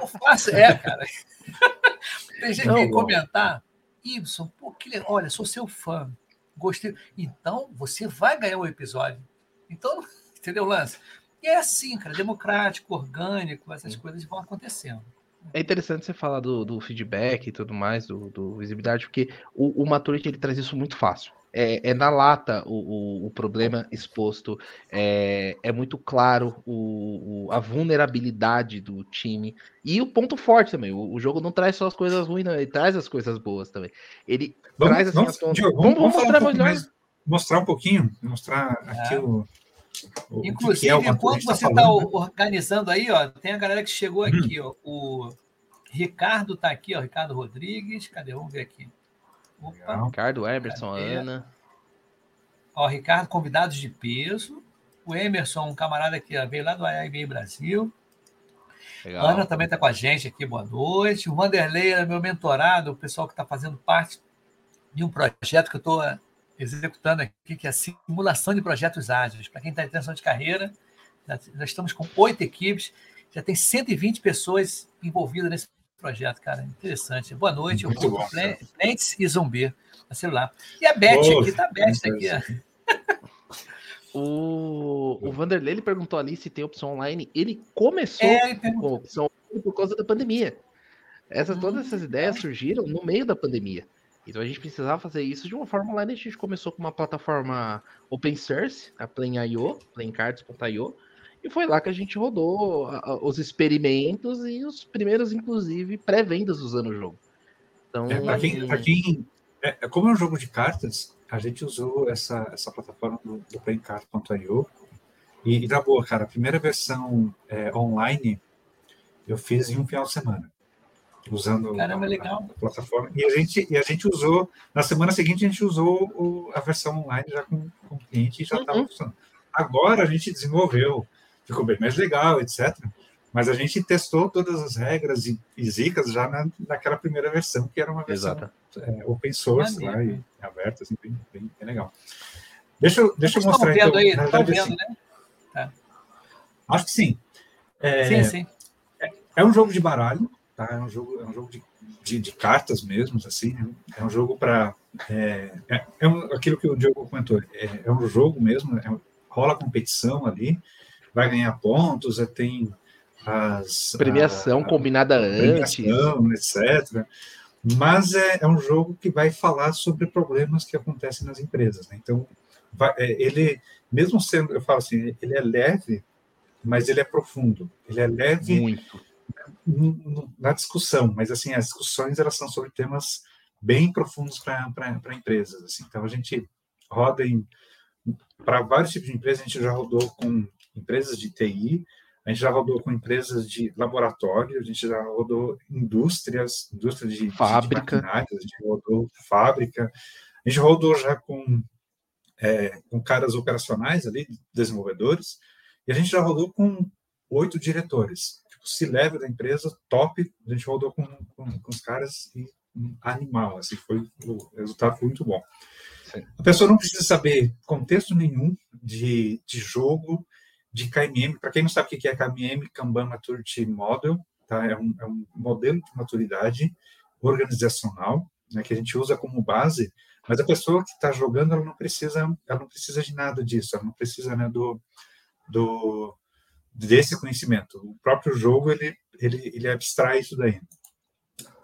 Eu faço, é, cara. tem gente que vem comentar, Ibson, pô, que legal, olha, sou seu fã, gostei. Então, você vai ganhar o episódio. Então, entendeu o lance? E é assim, cara, democrático, orgânico, essas coisas vão acontecendo. É interessante você falar do, do feedback e tudo mais, do, do visibilidade, porque o, o ele traz isso muito fácil. É, é na lata o, o, o, problema exposto, é, é muito claro o, a vulnerabilidade do time e o ponto forte também. O, jogo não traz só as coisas ruins, não, ele traz as coisas boas também. Ele vamos, traz assim vamos, Diogo, vamos, vamos, mostrar um melhor. Mais, mostrar um pouquinho, mostrar aqui é. o. Inclusive, é enquanto tá você está tá organizando aí, ó, tem a galera que chegou uhum. aqui, ó, o Ricardo está aqui, ó, Ricardo Rodrigues, cadê? Vamos ver aqui. Opa. Ricardo, Emerson, cadê? Ana. Ó, Ricardo, convidados de peso. O Emerson, um camarada que veio lá do AIB Brasil. Legal. Ana também está com a gente aqui, boa noite. O Vanderlei é meu mentorado, o pessoal que está fazendo parte de um projeto que eu estou executando aqui, que é a simulação de projetos ágeis. Para quem está em intenção de carreira, já, estamos com oito equipes, já tem 120 pessoas envolvidas nesse projeto, cara. Interessante. Boa noite, eu vou Plants e Zumbi, no celular. E a Beth oh, aqui, tá a Beth aqui. o, o Vanderlei ele perguntou ali se tem opção online. Ele começou é, com opção por causa da pandemia. Essas, todas essas ideias surgiram no meio da pandemia. Então a gente precisava fazer isso de uma forma online. A gente começou com uma plataforma open source, a Plain.io, plaincards.io, e foi lá que a gente rodou os experimentos e os primeiros, inclusive, pré-vendas usando o jogo. Então, é, para quem, pra quem é, é, como é um jogo de cartas, a gente usou essa, essa plataforma do, do PlayCard.io e, e da boa, cara, a primeira versão é, online eu fiz em um final de semana usando Caramba, a, legal. a, plataforma. E a, gente, e a gente usou, na semana seguinte, a gente usou o, a versão online já com, com o cliente e já estava uhum. funcionando. Agora a gente desenvolveu, ficou bem mais legal, etc. Mas a gente testou todas as regras e, e zicas já na, naquela primeira versão, que era uma versão é, open source lá, e aberta, assim, bem, bem, bem, legal. Deixa, eu, deixa eu mostrar vendo então. Aí, verdade, vendo, assim, né? Tá. Acho que sim. É, sim, sim. É, é um jogo de baralho, Tá? É um jogo, é um jogo de, de, de cartas mesmo, assim. Né? É um jogo para é, é, é um, aquilo que o Diogo comentou. É, é um jogo mesmo. É, rola competição ali, vai ganhar pontos, é, tem as premiação a, combinada premiação, antes, etc. Mas é, é um jogo que vai falar sobre problemas que acontecem nas empresas. Né? Então, vai, é, ele, mesmo sendo, eu falo assim, ele é leve, mas ele é profundo. Ele é leve Muito na discussão, mas assim as discussões elas são sobre temas bem profundos para empresas. Assim. Então a gente roda para vários tipos de empresas. A gente já rodou com empresas de TI, a gente já rodou com empresas de laboratório, a gente já rodou indústrias, indústria de fábrica, de a gente rodou fábrica, a gente rodou já com é, com caras operacionais ali, desenvolvedores, e a gente já rodou com oito diretores se leve da empresa, top. A gente rodou com, com, com os caras e animal, assim, foi o resultado foi muito bom. Sim. A pessoa não precisa saber contexto nenhum de, de jogo, de KMM. Para quem não sabe o que é KMM, Kanban Maturity Model, tá? é, um, é um modelo de maturidade organizacional né, que a gente usa como base, mas a pessoa que está jogando ela não precisa, ela não precisa de nada disso, ela não precisa né, do, do desse conhecimento. O próprio jogo, ele, ele, ele abstrai isso daí.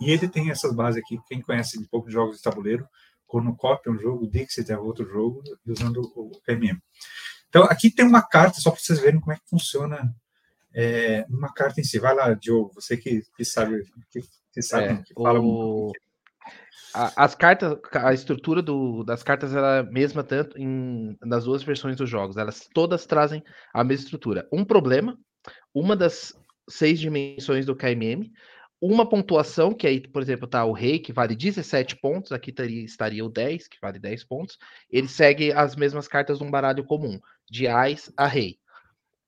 E ele tem essas bases aqui, quem conhece um pouco de jogos de tabuleiro, Cornucopia é um jogo, Dixit é outro jogo, usando o PMM. Então, aqui tem uma carta, só para vocês verem como é que funciona é, uma carta em si. Vai lá, Diogo, você que, que sabe, que, que sabe, é, que fala o... muito as cartas, a estrutura do, das cartas é a mesma tanto em, nas duas versões dos jogos. Elas todas trazem a mesma estrutura. Um problema, uma das seis dimensões do KMM, uma pontuação, que aí, por exemplo, tá o rei, que vale 17 pontos, aqui taria, estaria o 10, que vale 10 pontos. Ele segue as mesmas cartas de um baralho comum, de ais a rei.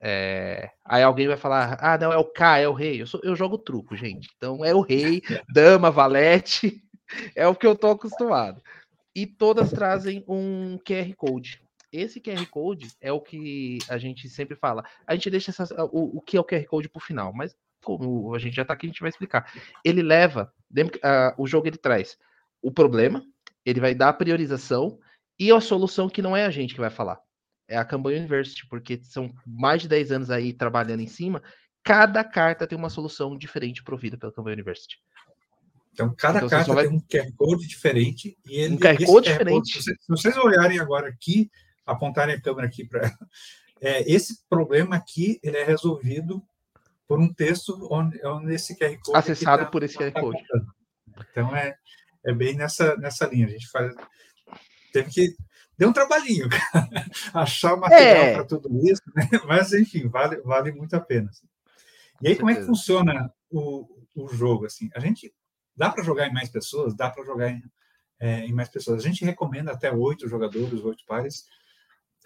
É, aí alguém vai falar, ah, não, é o K, é o rei. Eu, sou, eu jogo truco, gente. Então é o rei, dama, valete, é o que eu tô acostumado. E todas trazem um QR Code. Esse QR Code é o que a gente sempre fala. A gente deixa essa, o, o que é o QR Code pro final, mas como a gente já tá aqui, a gente vai explicar. Ele leva, uh, o jogo ele traz o problema, ele vai dar a priorização e a solução que não é a gente que vai falar. É a Kanban University, porque são mais de 10 anos aí trabalhando em cima. Cada carta tem uma solução diferente provida pela Kanban University. Então, cada então, carta vai... tem um QR Code diferente. E ele, um QR Code diferente. Code, se vocês olharem agora aqui, apontarem a câmera aqui para. É, esse problema aqui ele é resolvido por um texto onde, onde esse QR Code. Acessado tá, por esse QR tá Code. Então é, é bem nessa, nessa linha. A gente faz. Teve que. Deu um trabalhinho, cara, achar o material é. para tudo isso, né? mas enfim, vale, vale muito a pena. Assim. E aí, como é que funciona o, o jogo? Assim, a gente dá para jogar em mais pessoas, dá para jogar em, é, em mais pessoas. A gente recomenda até oito jogadores, oito pares,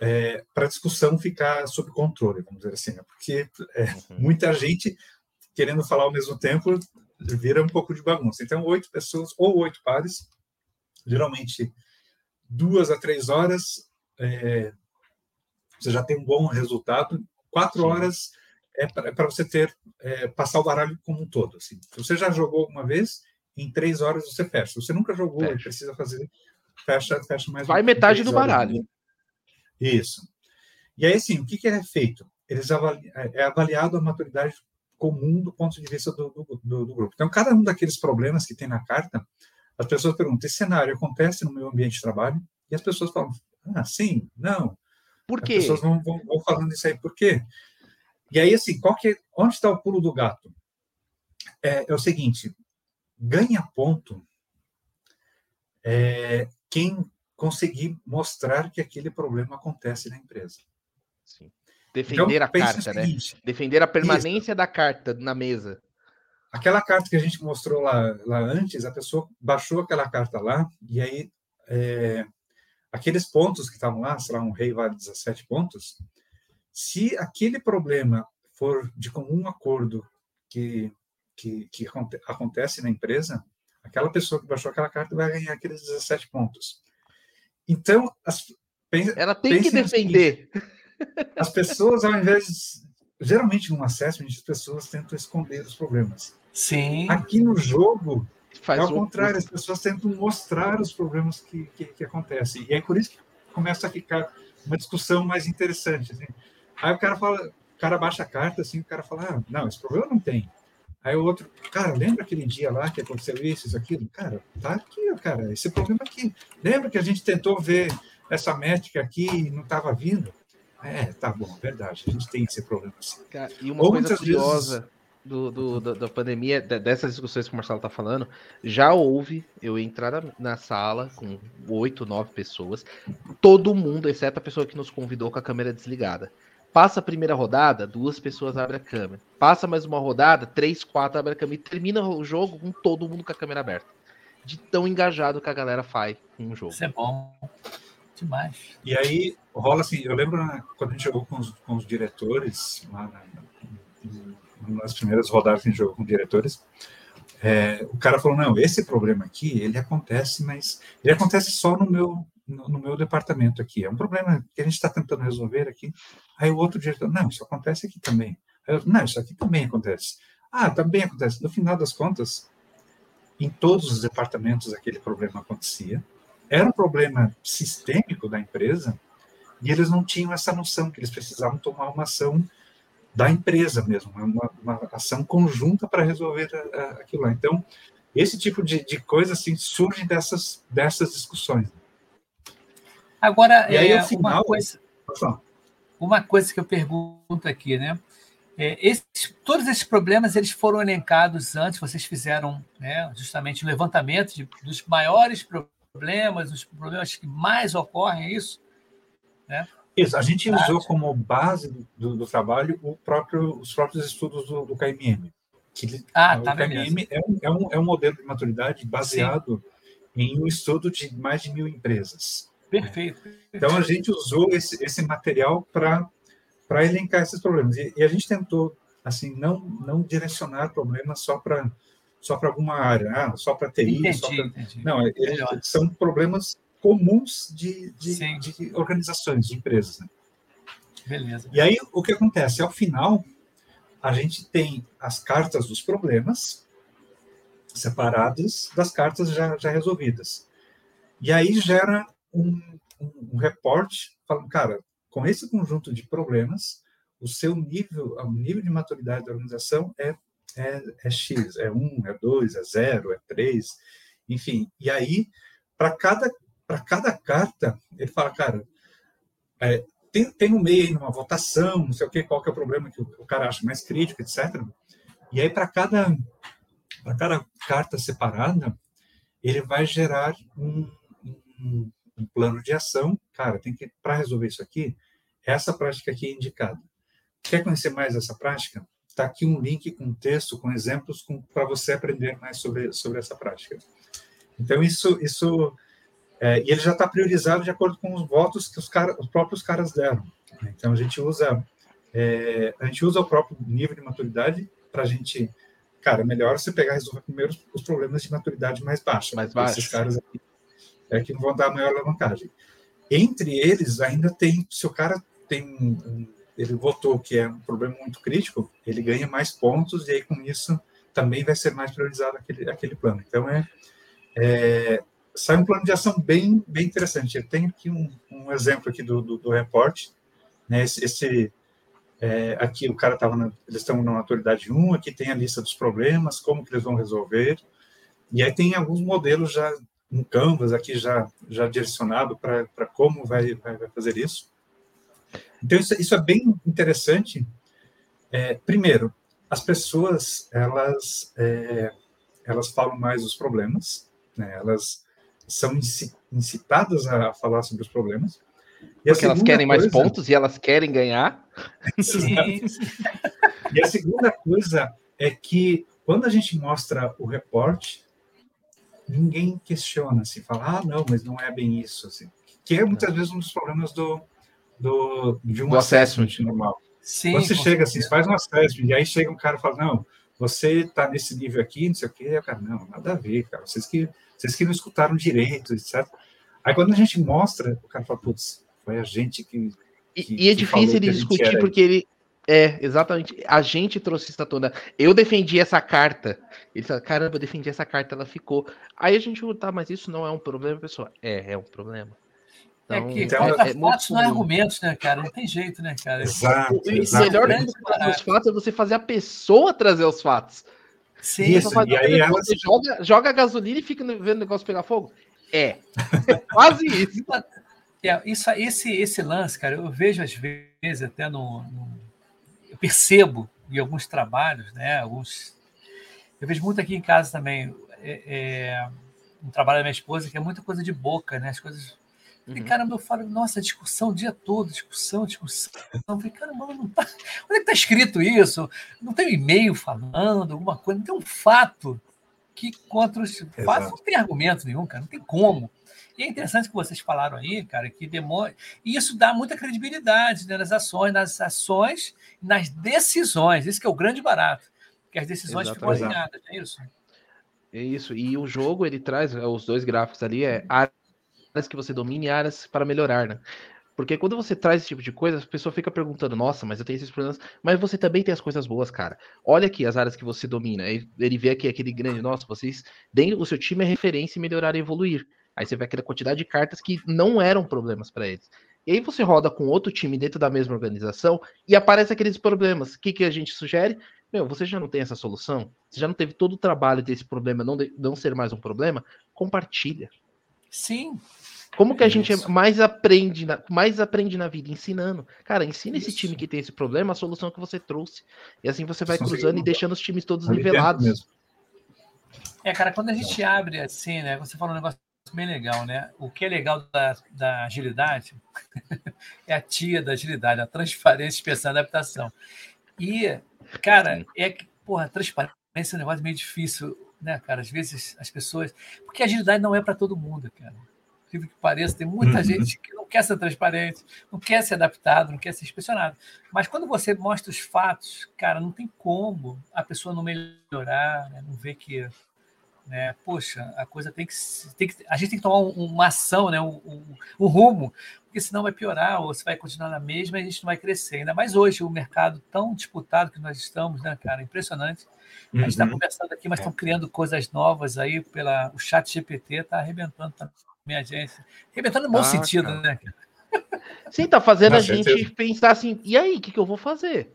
é, para a discussão ficar sob controle, vamos dizer assim, né? porque é, uhum. muita gente querendo falar ao mesmo tempo vira um pouco de bagunça. Então, oito pessoas ou oito pares, geralmente duas a três horas, é, você já tem um bom resultado. Quatro Sim. horas é para você ter é, passar o baralho como um todo. Assim. Se você já jogou alguma vez, em três horas você fecha. Se você nunca jogou fecha. e precisa fazer, fecha, fecha mais. Vai metade do baralho. Isso. E aí, assim, o que, que é feito? Eles avali... É, é avaliado a maturidade comum do ponto de vista do, do, do, do, grupo. Então, cada um daqueles problemas que tem na carta, as pessoas perguntam: esse cenário acontece no meu ambiente de trabalho? E as pessoas falam: ah, sim, não. Por quê? As pessoas vão, vão, vão falando isso aí, por quê? E aí, assim, qual que, é, onde está o pulo do gato? É, é o seguinte: ganha ponto é, quem conseguir mostrar que aquele problema acontece na empresa. Sim. Defender então, a carta, né? Defender a permanência isso. da carta na mesa. Aquela carta que a gente mostrou lá, lá antes, a pessoa baixou aquela carta lá, e aí é, aqueles pontos que estavam lá, sei lá, um rei vale 17 pontos, se aquele problema for de comum acordo que, que, que acontece na empresa, aquela pessoa que baixou aquela carta vai ganhar aqueles 17 pontos. Então, as, ela tem que defender. as pessoas, ao invés de. Geralmente, num assessment, as pessoas tentam esconder os problemas. Sim. Aqui no jogo, Faz é ao contrário, as pessoas tentam mostrar os problemas que, que, que, acontecem. E é por isso que começa a ficar uma discussão mais interessante. Assim. Aí o cara fala, o cara baixa a carta, assim, o cara fala, ah, não, esse problema não tem. Aí o outro, cara, lembra aquele dia lá que aconteceu isso, isso, aquilo? Cara, tá aqui, cara, esse problema aqui. Lembra que a gente tentou ver essa métrica aqui e não estava vindo? É, tá bom, verdade, a gente tem esse problema assim. Cara, e uma Ou coisa curiosa vezes... do, do, do, da pandemia, dessas discussões que o Marcelo tá falando, já houve eu entrar na, na sala com oito, nove pessoas, todo mundo, exceto a pessoa que nos convidou com a câmera desligada. Passa a primeira rodada, duas pessoas abrem a câmera. Passa mais uma rodada, três, quatro abrem a câmera. E termina o jogo com todo mundo com a câmera aberta. De tão engajado que a galera faz com o jogo. Isso é bom. Demais. E aí rola assim, eu lembro quando a gente jogou com os, com os diretores, lá na, nas primeiras rodadas que a gente jogou com diretores, é, o cara falou, não, esse problema aqui, ele acontece, mas ele acontece só no meu no, meu departamento aqui. É um problema que a gente está tentando resolver aqui. Aí o outro diretor, não, isso acontece aqui também. Eu, não, isso aqui também acontece. Ah, também acontece. No final das contas, em todos os departamentos aquele problema acontecia. Era um problema sistêmico da empresa e eles não tinham essa noção que eles precisavam tomar uma ação da empresa mesmo, uma, uma ação conjunta para resolver a, a, aquilo lá. Então, esse tipo de, de coisa assim surge dessas, dessas discussões. Agora, aí, é, final, uma, coisa, uma coisa que eu pergunto aqui, né? É, esses, todos esses problemas eles foram elencados antes, vocês fizeram né, justamente o um levantamento de, dos maiores problemas, os problemas que mais ocorrem, é isso? Né? Isso, a gente usou como base do, do trabalho próprio, os próprios estudos do, do KMM. Que, ah, tá, o KMM é um, é, um, é um modelo de maturidade baseado Sim. em um estudo de mais de mil empresas. Perfeito. Então a gente usou esse, esse material para para elencar esses problemas. E, e, a gente tentou, assim, não, não direcionar problemas só para só para alguma área, ah, só para TI. Entendi, pra... entendi. Não, eles, são problemas comuns de, de, de, organizações, de empresas. Né? Beleza. E aí, o que acontece? Ao final, a gente tem as cartas dos problemas separadas das cartas já, já resolvidas. E aí gera um, um, um reporte falando, cara, com esse conjunto de problemas, o seu nível, o nível de maturidade da organização é, é, é X, é 1, é 2, é 0, é 3, enfim. E aí, para cada, cada carta, ele fala, cara, é, tem, tem no meio aí uma votação, não sei o que, qual que é o problema que o, o cara acha mais crítico, etc. E aí, para cada, cada carta separada, ele vai gerar um, um, um plano de ação. Cara, tem que, para resolver isso aqui, essa prática aqui é indicada. Quer conhecer mais essa prática? Está aqui um link com texto, com exemplos, para você aprender mais sobre, sobre essa prática. Então, isso, isso é, e ele já está priorizado de acordo com os votos que os, cara, os próprios caras deram. Então a gente usa é, a gente usa o próprio nível de maturidade para a gente, cara, melhor você pegar e resolver primeiro os problemas de maturidade mais baixa. Mais baixos. Esses caras aqui é que vão dar maior alavancagem. Entre eles ainda tem, se o cara tem um, ele votou que é um problema muito crítico, ele ganha mais pontos e aí com isso também vai ser mais priorizado aquele, aquele plano. Então é, é sai um plano de ação bem, bem interessante. Eu tenho aqui um, um exemplo aqui do, do, do reporte. Né? Esse, esse é, aqui o cara estava, eles estão na autoridade 1, aqui tem a lista dos problemas, como que eles vão resolver. E aí tem alguns modelos já um Canvas aqui já, já direcionado para como vai, vai, vai, fazer isso. Então, isso, isso é bem interessante. É, primeiro, as pessoas, elas, é, elas falam mais dos problemas, né? elas são incitadas a falar sobre os problemas. E Porque elas querem coisa... mais pontos e elas querem ganhar. e a segunda coisa é que quando a gente mostra o reporte, ninguém questiona, assim, fala, ah, não, mas não é bem isso, assim. Que é muitas vezes um dos problemas do, do de um do assessment, normal. Sim, Quando você chega assim, você faz um assessment, e aí chega um cara e fala, não, você está nesse nível aqui, não sei o quê, e o cara, não, nada a ver, cara, vocês que vocês que não escutaram direito, etc. Aí quando a gente mostra, o cara fala, putz, foi a gente que. que e, é difícil ele discutir porque ele. É, exatamente. A gente trouxe isso toda. Eu defendi essa carta. Ele fala, caramba, eu defendi essa carta, ela ficou. Aí a gente, tá, mas isso não é um problema, pessoal. É, é um problema. É então, é que então, é, é fatos não é argumentos, né, cara? Não tem jeito, né, cara? Exato. O melhor do que os fatos é você fazer a pessoa trazer os fatos. Sim, Isso, e aí ela... Você joga, joga gasolina e fica vendo o negócio pegar fogo? É. é quase isso. É, isso. Esse, esse lance, cara, eu vejo às vezes até no, no, percebo em alguns trabalhos, né? Alguns. Eu vejo muito aqui em casa também. É, é, um trabalho da minha esposa que é muita coisa de boca, né? As coisas Uhum. E caramba, eu falo, nossa, discussão o dia todo, discussão, discussão. Eu falei, caramba, não tá. Onde é que tá escrito isso? Não tem um e-mail falando, alguma coisa, não tem um fato que contra os fatos não tem argumento nenhum, cara, não tem como. E é interessante que vocês falaram aí, cara, que demora. E isso dá muita credibilidade né, nas ações, nas ações, nas decisões. Isso que é o grande barato. Que as decisões ficam alinhadas, é isso? É isso. E o jogo, ele traz os dois gráficos ali, é áreas que você domina e áreas para melhorar, né? Porque quando você traz esse tipo de coisa, a pessoa fica perguntando, nossa, mas eu tenho esses problemas, mas você também tem as coisas boas, cara. Olha aqui as áreas que você domina. Ele vê aqui aquele grande, nossa, vocês, dentro, o seu time é referência em melhorar e evoluir. Aí você vê aquela quantidade de cartas que não eram problemas para eles. E aí você roda com outro time dentro da mesma organização e aparece aqueles problemas. O que, que a gente sugere? Meu, você já não tem essa solução? Você já não teve todo o trabalho desse problema não, de, não ser mais um problema? Compartilha. Sim, como que a gente mais aprende, na, mais aprende na vida? Ensinando. Cara, ensina Isso. esse time que tem esse problema a solução que você trouxe. E assim você vai cruzando e deixando os times todos nivelados. É, cara, quando a gente abre assim, né? Você falou um negócio bem legal, né? O que é legal da, da agilidade é a tia da agilidade, a transparência, expressão adaptação. E, cara, é que, porra, transparência é um negócio meio difícil, né, cara? Às vezes as pessoas. Porque a agilidade não é para todo mundo, cara. Incrível que pareça, tem muita Uhum. gente que não quer ser transparente, não quer ser adaptado, não quer ser inspecionado. Mas quando você mostra os fatos, cara, não tem como a pessoa não melhorar, né? não ver que, né, poxa, a coisa tem que, tem que a gente tem que tomar um- uma ação, né, um, um- um rumo, porque senão vai piorar ou você vai continuar na mesma e a gente não vai crescer. Ainda mais hoje, o mercado tão disputado que nós estamos, né, cara, impressionante. A gente está Uhum. conversando aqui, mas estão criando coisas novas aí pela o chat GPT está arrebentando também a gente. Arrebentando no bom Ah, sentido, cara. né? cara? Sim, tá fazendo a gente certeza. pensar assim, e aí, o que, que eu vou fazer?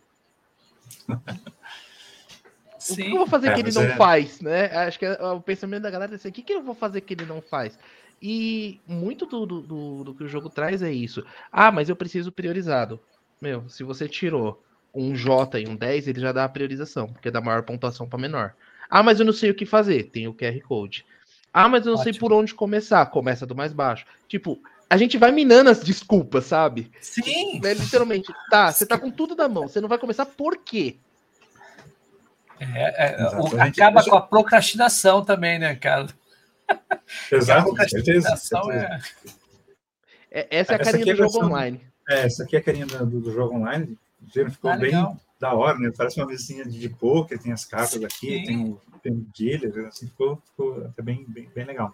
O que eu Sim. vou fazer É, que ele mas não é- faz, né? Acho que é- o pensamento da galera é assim, o que, que eu vou fazer que ele não faz? E muito do, do, do- do que o jogo traz é isso. Ah, mas eu preciso priorizado. Meu, se você tirou um J e um 10, ele já dá a priorização, porque dá maior pontuação para menor. Ah, mas eu não sei o que fazer. Tem o QR Code. Ah, mas eu não sei Ótimo. por onde começar. Começa do mais baixo. Tipo, a gente vai minando as desculpas, sabe? Sim. É, literalmente, tá, você tá com tudo na mão. Você não vai começar por quê? É, é, o- Exatamente. acaba com a procrastinação também, né, cara? Exato, com certeza. certeza. é. É- essa é a Essa carinha aqui é do a jogo versão- online. É, essa aqui é a carinha do, do- jogo online. Viram? Ficou Ah, bem legal. Da hora, né? Parece uma mesinha de, poker, tem as cartas aqui, Sim. tem o, tem o dealer, assim, ficou, ficou até bem, bem, bem legal.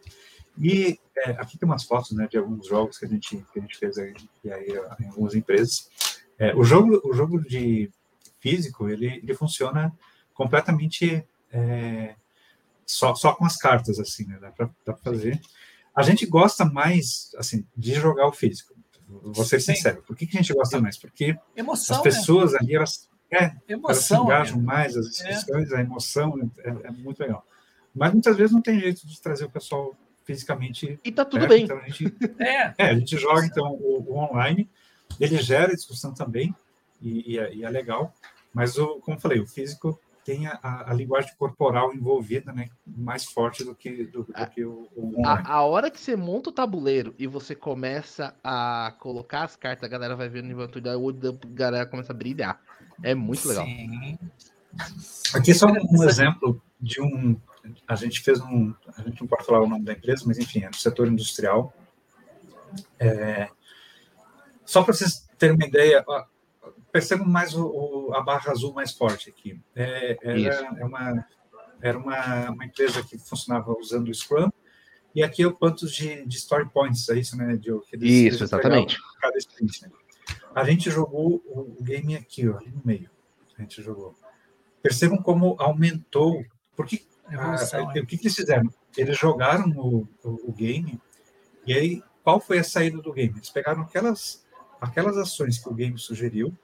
E é, aqui tem umas fotos né, de alguns jogos que a gente, que a gente fez aí, e aí em algumas empresas. É, o, jogo, o jogo de físico, ele, ele funciona completamente é, só, só com as cartas, assim, né? Dá pra fazer. A gente gosta mais, assim, de jogar o físico. Vou ser Sim. sincero. Por que, que a gente gosta mais? Porque Emoção, as pessoas ali, elas, é, né? elas se Emoção. engajam né? mais, as discussões, a emoção, é, é muito legal. Mas muitas vezes não tem jeito de trazer o pessoal fisicamente E tá tudo perto, bem. Então a gente, É, é, a gente joga então o, o online, ele gera discussão também, e, e é, e é legal, mas o, como eu falei, o físico tem a, a- a linguagem corporal envolvida, né, mais forte do que, do, do que o, o online. A, a hora que você monta o tabuleiro e você começa a colocar as cartas, a galera vai ver o nível de maturidade, o olho da galera começa a brilhar. É muito legal. Sim. Aqui só um exemplo de um. A gente fez um. A gente não pode falar o nome da empresa, mas enfim, é do setor industrial. É, só para vocês terem uma ideia, percebam mais o, o- a barra azul mais forte aqui. É, era é uma, era uma, uma empresa que funcionava usando o Scrum, e aqui é o quantos de, de story points, é isso, né, Diogo? Isso, exatamente. cada sprint, né? A gente jogou o, game aqui, ó, ali no meio. A gente jogou. Percebam como aumentou. Porque Evolução, hein? o que, que eles fizeram? Eles jogaram o, o, o game, e aí qual foi a saída do game? Eles pegaram aquelas, aquelas ações que o game sugeriu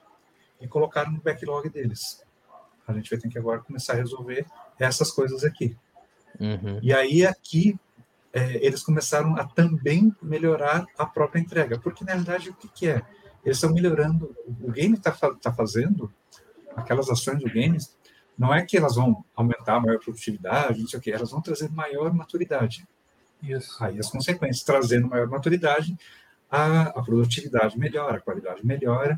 e colocaram no backlog deles. A gente vai ter que agora começar a resolver essas coisas aqui. Uhum. E aí aqui é, eles começaram a também melhorar a própria entrega, porque na verdade o que, que é? Eles estão melhorando, o game está tá fazendo aquelas ações do game, não é que elas vão aumentar a maior produtividade, não sei o que, elas vão trazer maior maturidade. Isso. Aí as consequências, trazendo maior maturidade, a, a produtividade melhora, a qualidade melhora,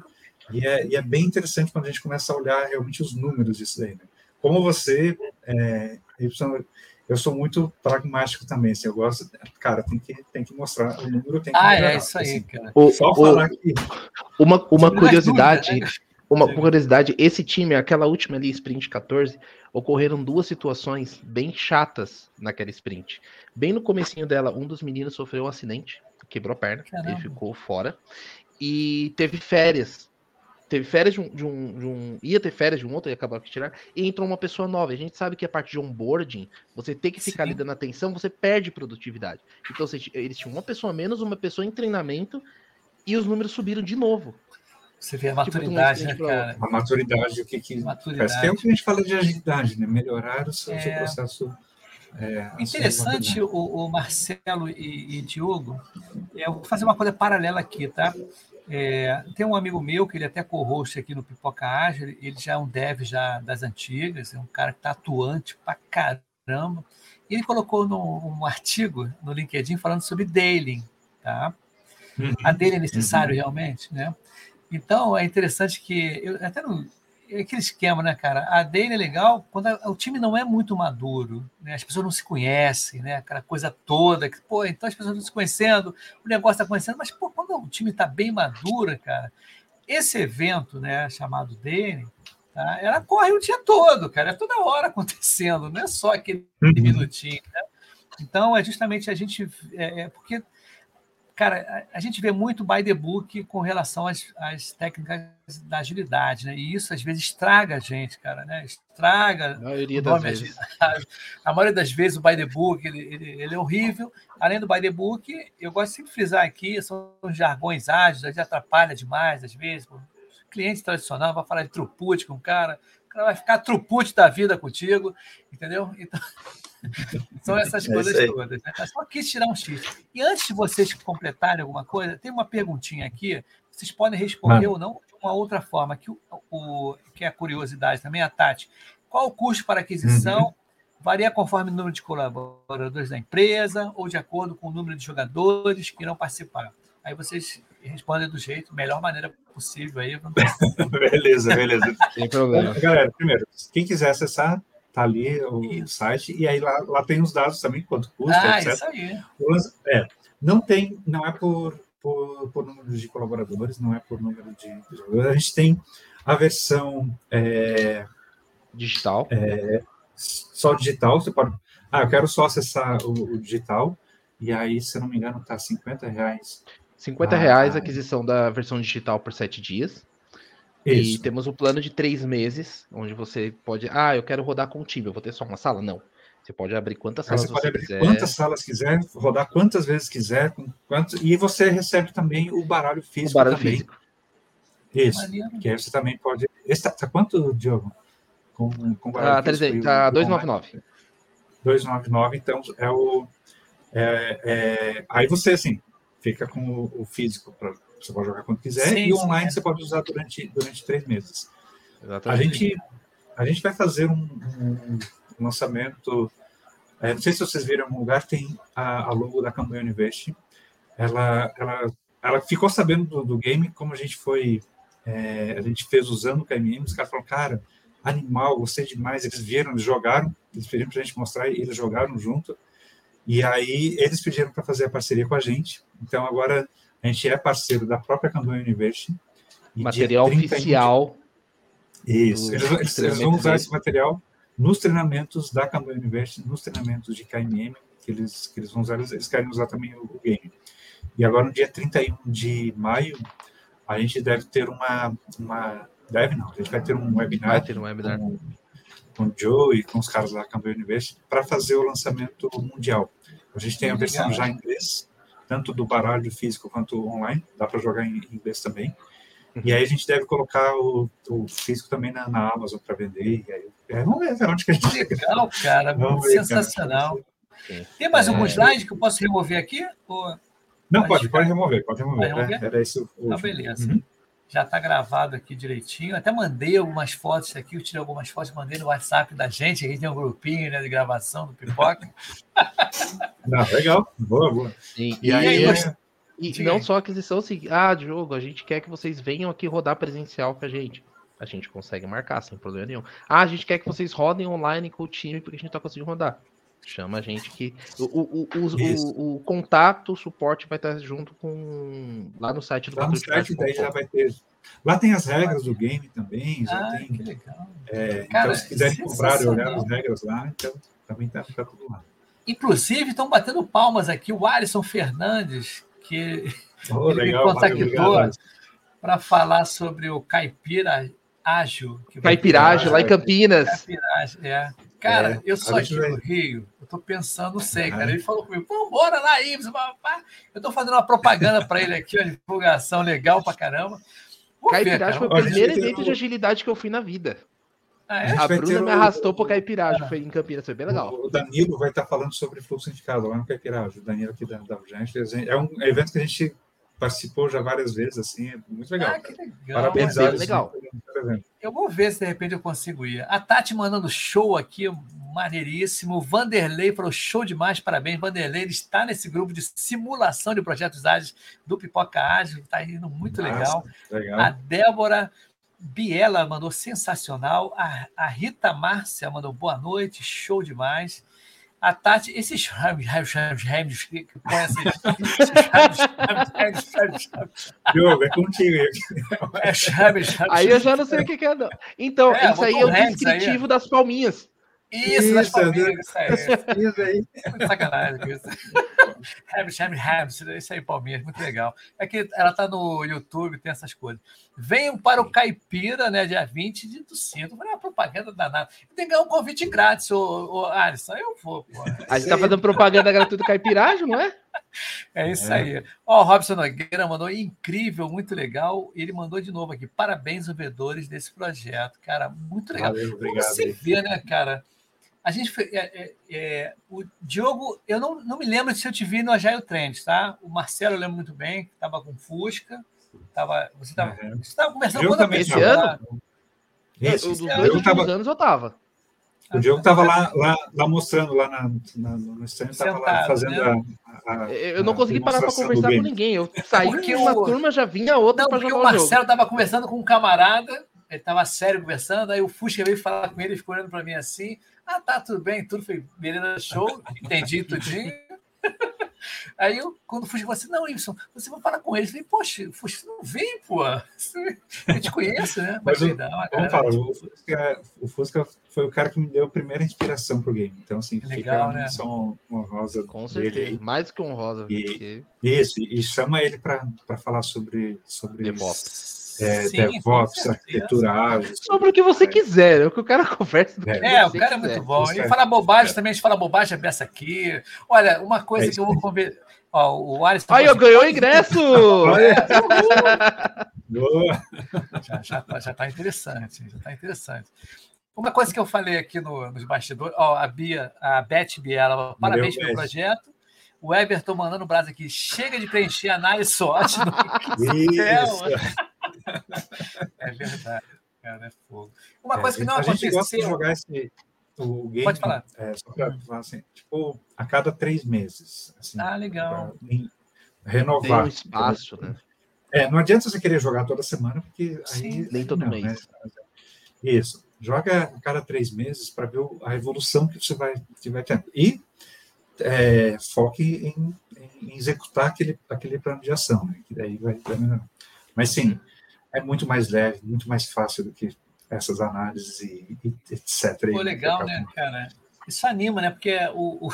e é, e é bem interessante quando a gente começa a olhar realmente os números disso daí. Né? Como você, é, eu sou muito pragmático também, assim, eu gosto, cara, tem que, tem que mostrar o número, tem que Ah, melhorar, é isso aí, assim. cara. O- Só o- falar que uma uma as curiosidade, dúvidas, né? uma Sim. curiosidade, esse time, aquela última ali, sprint 14, ocorreram duas situações bem chatas naquela sprint. Bem no comecinho dela, um dos meninos sofreu um acidente, quebrou a perna, Caramba. ele ficou fora, e teve férias. Teve férias de um, de um, de um- Ia ter férias de um outro e acabou de tirar. E entrou uma pessoa nova. A gente sabe que a parte de onboarding, você tem que ficar Sim. ali dando atenção, você perde produtividade. Então, você- eles tinham uma pessoa a menos, uma pessoa em treinamento, e os números subiram de novo. Você vê a Tipo, de maturidade, né, cara? a maturidade, o que que... Maturidade. Parece que é o que a gente fala de agilidade, né? Melhorar o seu, o seu É. processo. é, Interessante, o, o Marcelo e, e Diogo, eu vou fazer uma coisa paralela aqui, tá? É, tem um amigo meu que ele até co-host aqui no Pipoca Ágil, ele já é um dev já das antigas, é um cara que está atuante pra caramba. E ele colocou no, um artigo no LinkedIn falando sobre daily, tá? Uhum. A daily é necessário realmente, né? Então, é interessante que, eu, até no, é aquele esquema, né, cara? A Dane é legal quando a, o time não é muito maduro, né? As pessoas não se conhecem, né? Aquela coisa toda, que, pô, então as pessoas estão se conhecendo, o negócio está conhecendo, mas, pô, quando o time está bem maduro, cara, esse evento, né, chamado Dane, tá? ela corre o dia todo, cara, é toda hora acontecendo, não é só aquele uhum. minutinho, né? Então, é justamente a gente. É, é porque cara, a, gente vê muito by the book com relação às, às técnicas da agilidade, né? E isso às vezes estraga a gente, cara, né? Estraga. A maioria das vezes. A maioria das vezes o by the book ele, ele, ele, é horrível. Além do by the book, eu gosto sempre de frisar aqui, são os jargões ágeis, a gente atrapalha demais às vezes. O cliente tradicional vai falar de throughput com o cara vai ficar throughput da vida contigo, entendeu? Então. São essas é coisas todas. Né? Só quis tirar um X. E antes de vocês completarem alguma coisa, tem uma perguntinha aqui. Vocês podem responder ou não de uma outra forma, que, o, o, que é a curiosidade também, a Tati. Qual o custo para aquisição? Uhum. Varia conforme o número de colaboradores da empresa ou de acordo com o número de jogadores que irão participar. Aí vocês respondem do jeito, melhor maneira possível aí. beleza, beleza. Sem problema. Galera, primeiro, quem quiser acessar, tá ali o isso. site, e aí lá, lá tem os dados também, quanto custa, ah, etc. Isso aí. É, não tem, não é por, por, por, número de colaboradores, não é por número de jogadores. A gente tem a versão é, digital. É, só digital, você pode. Ah, eu quero só acessar o, o digital, e aí, se não me engano, tá 50 reais. 50 ah, reais a aquisição da versão digital por sete dias. Isso. E temos o um plano de três meses, onde você pode. Ah, eu quero rodar com o time, eu vou ter só uma sala? Não. Você pode abrir quantas salas você, você quiser. Quantas salas quiser, rodar quantas vezes quiser, quantos, e você recebe também o baralho físico. O baralho também. físico. Isso. Que aí você também pode. Esse tá, tá quanto, Diogo? Com, com baralho ah, físico? Tá 299. 299, então é o. É, é, aí você, assim, fica com o, físico para você pode jogar quando quiser, sim, e online sim. você pode usar durante, durante três meses. Exatamente. A gente, a gente vai fazer um, um, um lançamento. É, não sei se vocês viram em algum lugar, tem a, a logo da campanha Invest. Ela, ela, ela ficou sabendo do, do game, como a gente foi. É, a gente fez usando o KMM, os caras falaram, cara, animal, gostei demais. Eles vieram, eles jogaram, eles pediram para a gente mostrar e eles jogaram junto. E aí eles pediram para fazer a parceria com a gente. Então agora a gente é parceiro da própria Camboya University. Material oficial. Isso. Eles, eles, eles, vão usar esse material nos treinamentos da Camboya University, nos treinamentos de KMM, que eles, que eles vão usar, eles, eles querem usar também o, game. E agora, no dia 31 de maio, a gente deve ter uma. uma deve não, a gente vai ter um webinar. Vai ter um webinar. Com, com o Joe e com os caras da Camboya University para fazer o lançamento mundial. A gente tem a versão já em inglês, tanto do baralho físico quanto online, dá para jogar em inglês também. Uhum. E aí a gente deve colocar o, o físico também na, na Amazon para vender. E aí, é, vamos ver onde que a gente Legal, cara, vamos sensacional. Tem mais é... algum slide que eu posso remover aqui? Ou... Não, pode, pode remover, pode remover. remover? Era esse o, o... Ah, beleza. Uhum já está gravado aqui direitinho. Até mandei algumas fotos aqui, eu tirei algumas fotos, mandei no WhatsApp da gente. A gente tem um grupinho né, de gravação do Pipoca. Não, legal, boa, boa. Sim. E, e, aí, é... e não só aquisição, assim, ah, Diogo, a gente quer que vocês venham aqui rodar presencial com a gente. A gente consegue marcar sem problema nenhum. Ah, a gente quer que vocês rodem online com o time porque a gente está conseguindo rodar. Chama a gente que. O, o, o, o, o, contato, o suporte vai estar junto com. Lá no site do Lá no site daí já vai ter. Lá tem as regras do game também. Já ah, tem, que legal. É, então, Cara, então, se quiserem comprar e olhar as regras lá, então também está tá tudo lá. Inclusive, estão batendo palmas aqui o Alisson Fernandes, que oh, ele legal, me contactou para falar sobre o Caipira Ágil. Caipiragem, lá em Campinas. Caipiragem, é. Cara, é, eu sou aqui no Rio, eu tô pensando, sei, cara. Ele falou comigo, pô, bora lá, Ibsen, eu tô fazendo uma propaganda para ele aqui, uma divulgação legal pra caramba. Caipiragem foi o primeiro evento de agilidade que eu fui na vida. Ah, é? A, Bruna me arrastou pro Caipiragem, ah. foi em Campinas, foi bem legal. O Danilo vai estar falando sobre fluxo indicado lá no Caipiragem. O Danilo aqui da, da gente. É um evento que a gente participou já várias vezes, assim, é muito legal. Ah, que legal. Parabéns, é legal. Eu vou ver se de repente eu consigo ir. A Tati mandando show aqui, maneiríssimo. Vanderlei falou show demais, parabéns. Vanderlei ele está nesse grupo de simulação de projetos ágeis do Pipoca Ágil, está indo muito Nossa, legal. legal. A Débora Biela mandou sensacional. A, a Rita Márcia mandou boa noite, show demais. A Tati, esses ramos, ramos, ramos, que põe esses Diogo, é contigo. É ramos, ramos. Aí eu já não sei o que, é. Não. Então, É, isso aí é o Rams aí, descritivo das palminhas. Isso, das palmeiras, isso aí. Isso aí. Muito sacanagem com isso. Rams, Rams, Rams, isso aí, Palmeiras, muito legal. É que ela tá no YouTube, tem essas coisas. Venham para o Caipira, né, dia 20 de Tucinto. Foi uma propaganda danada. Tem que ganhar um convite grátis, ô, ô Alisson. Eu vou, pô. A gente tá fazendo propaganda gratuita do caipiragem, não é? É isso É. aí. Ó, o Robson Nogueira mandou incrível, muito legal. Ele mandou de novo aqui. Parabéns, ouvedores desse projeto. Cara, muito legal. Valeu, Como obrigado. você vê, né, cara? A gente foi. é, é, é, o Diogo, eu não, não me lembro se eu te vi no Agile Trends, tá? O Marcelo eu lembro muito bem, que estava com Fusca. Tava, você estava Uhum. conversando Eu com outra também pessoa tava. lá. Isso, Eu, dos o dois últimos tava, anos eu tava. O Diogo tava lá, lá, lá mostrando, lá na, na, no stand, tava lá fazendo né? a, a- Eu não a consegui parar do conversar com ninguém. Eu saí de uma o- turma, já vinha outra porque jogar o o. Marcelo estava conversando com um camarada, ele estava sério conversando, aí o Fusca veio falar com ele, ele ficou olhando para mim assim, ah, tá, tudo bem, tudo foi beleza, show, entendi tudinho. Aí eu, quando o Fusca falou assim, não, Wilson, você vai falar com ele. Eu falei, poxa, o Fusca não vem, pô. Eu te conheço, né? Mas Mas o- não, Vamos galera, falar, tipo, o Fusca, o Fusca foi o cara que me deu a primeira inspiração pro game. Então, assim, Legal, fica né? menção honrosa Com dele certeza. Mais que honrosa. E- porque- Isso, e chama ele para falar sobre, sobre. É, sim, DevOps, arquitetura ágil. Sobre o que você quiser, é o que o cara conversa. do que É, o cara é quiser. muito bom. Ele é. fala bobagem também, a gente fala bobagem, a peça aqui. Olha, uma coisa É que eu vou conver... Ó, o Alisson. Aí, eu ganhou o ingresso! Boa. Já, já, tá, já tá interessante, já tá interessante. Uma coisa que eu falei aqui no- nos bastidores, ó, a Bia, a Beth Biela, parabéns pelo projeto. O Everton mandando o braço aqui, chega de preencher análise no Isso. É verdade, cara, é fogo. Uma coisa que É, não a gente gosta de aconteceu. jogar esse, o game Pode falar. é, só pra falar assim, tipo, a cada três meses. Assim, Ah, legal. em- Tem renovar. um espaço, né? É, não adianta você querer jogar toda semana, porque Sim, aí. nem todo não, mês. né? Isso. Joga a cada três meses para ver a evolução que você vai, que vai tendo. E é, foque em, em executar aquele, aquele plano de ação, né? que daí vai, vai melhorar. Mas sim, é muito mais leve, muito mais fácil do que essas análises e, e etc. Pô, legal, né, cara? Isso anima, né? Porque o, o-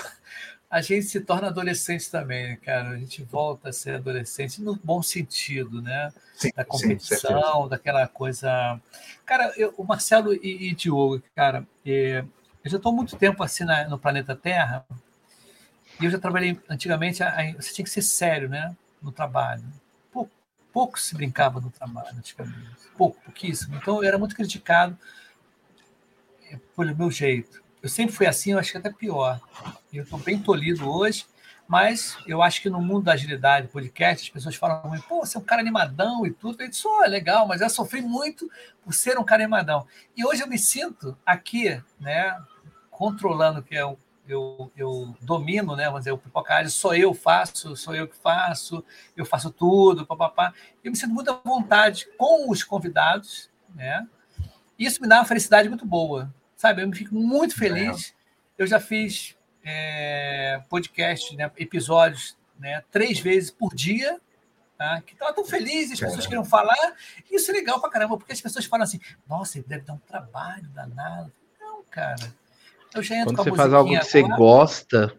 a gente se torna adolescente também, né, cara? A gente volta a ser adolescente no bom sentido, né? Sim, Da sim, competição, daquela coisa. Cara, eu- o Marcelo e, e Diogo, cara, é, eu já estou há muito tempo assim na- no planeta Terra e eu já trabalhei antigamente. a- a- Você tinha que ser sério, né? No trabalho. Pouco, se brincava no trabalho antigamente. Pouco, pouquíssimo. Então eu era muito criticado é, pelo meu jeito. Eu sempre fui assim, eu acho que até pior. Eu estou bem tolhido hoje, mas eu acho que no mundo da agilidade, podcast, as pessoas falam mim, pô, você é um cara animadão e tudo. Eu disse, oh, é legal, mas eu sofri muito por ser um cara animadão. E hoje eu me sinto aqui, né, controlando que eu, eu, eu domino, né, vamos dizer, o pipocário, sou eu faço, sou eu que faço, eu faço tudo, papapá. Eu me sinto muito à vontade com os convidados, né? Isso me dá uma felicidade muito boa, sabe? Eu me fico muito feliz. Eu já fiz é, podcast, né, episódios, né, três vezes por dia, tá? que estavam tão felizes, as pessoas queriam falar. Isso é legal pra caramba, porque as pessoas falam assim: nossa, ele deve dar um trabalho danado. Não, cara. Eu já entro Quando com a você faz algo que você agora, gosta,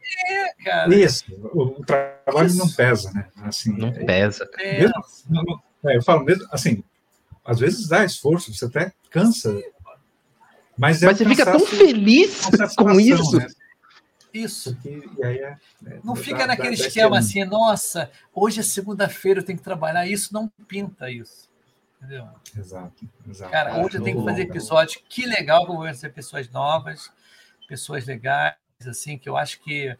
cara. Isso, o, trabalho Isso. não pesa, né? Assim, não é- pesa. É, mesmo- é, eu falo mesmo, assim, às vezes dá esforço, você até cansa, mas é Mas você fica tão feliz com com isso. né? isso. Porque- aí é- é- Não dá- fica dá- naquele dá esquema assim, nossa, hoje é segunda-feira, eu tenho que trabalhar. Isso não pinta isso. Entendeu? Exato, exato. Cara, hoje eu tenho que fazer episódio. Que legal que eu vou conhecer pessoas novas, pessoas legais, assim, que eu acho que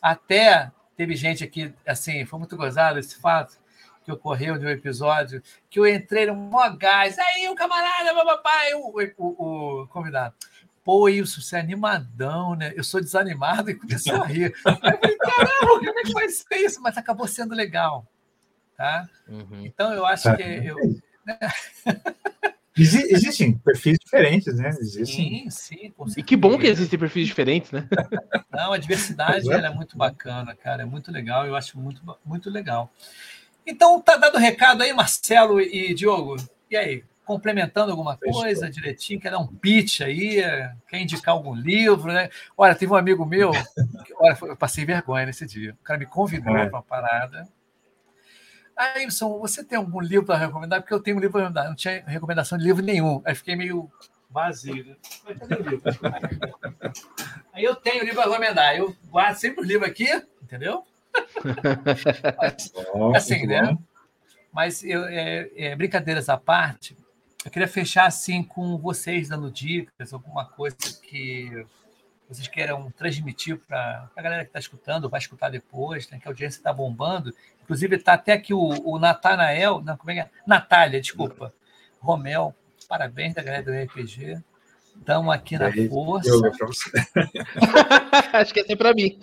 até teve gente aqui, assim, foi muito gozado esse fato que ocorreu de um episódio, que eu entrei no mó gás, aí o camarada, papai, o, o, o convidado. Pô, isso, você é animadão, né? Eu sou desanimado e começou a rir. Eu falei, caramba, como é que vai ser isso? Mas acabou sendo legal, tá? Uhum. Então eu acho que eu, Exi- existem perfis diferentes, né? Existem. Sim, sim. E que bom que existem perfis diferentes, né? Não, a diversidade é muito bacana, cara. É muito legal. Eu acho muito, muito legal. Então, tá dado o recado aí, Marcelo e Diogo. E aí? Complementando alguma Fechou. coisa direitinho, quer dar um pitch aí, quer indicar algum livro, né? Olha, teve um amigo meu, que- olha, foi- eu passei vergonha nesse dia. O cara me convidou É. para uma parada. Aí, Wilson, você tem algum livro para recomendar? Porque eu tenho um livro para recomendar. Não tinha recomendação de livro nenhum. Aí fiquei meio vazio. né? Mas cadê o livro? Aí eu tenho livro para recomendar. Eu guardo sempre o livro aqui, entendeu? Ó, Assim, né? Mas eu, é, é, brincadeiras à parte, eu queria fechar assim com vocês dando dicas, alguma coisa que vocês queiram transmitir para a galera que está escutando, vai escutar depois, né, que a audiência está bombando. Inclusive, está até aqui o, o Natanael, não, como é que é? Natália, desculpa. Romel, parabéns da galera do RPG. Estamos aqui na aí, força. Eu, você. Acho que é pra mim.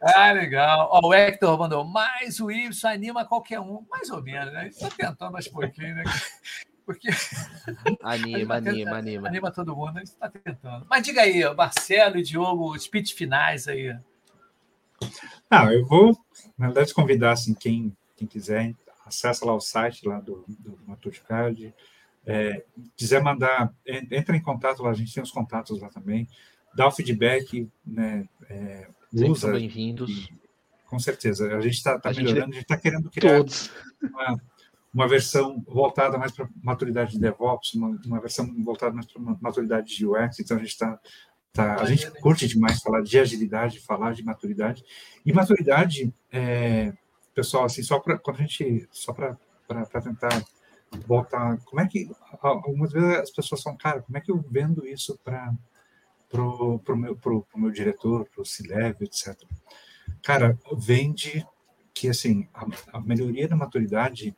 Ah, legal. Ó, o Hector mandou, mas o Y anima qualquer um. Mais ou menos, né? Está tentando mais pouquinho, né? Porque Anima, tá anima, tentando- anima. anima todo mundo, a gente está tentando. Mas diga aí, Marcelo e Diogo, os pitch finais aí. Ah, eu vou, na verdade, convidar assim, quem, quem quiser, acessa lá o site lá do, do Matuticard. É, quiser mandar, en- entra em contato lá, a gente tem os contatos lá também. Dá o feedback, né? é, usa, bem-vindos. com certeza. A gente está gente- melhorando, a gente está querendo criar Todos. uma, uma versão voltada mais para maturidade de DevOps, uma, uma versão voltada mais para maturidade de UX. Então a gente está, tá, a gente curte demais falar de agilidade, falar de maturidade e maturidade, é, pessoal, assim só para quando a gente só para tentar voltar, como é que algumas vezes as pessoas falam, cara, como é que eu vendo isso para pro, pro meu pro, pro meu diretor, pro C-level, etc. Cara, vende que assim a, a melhoria da maturidade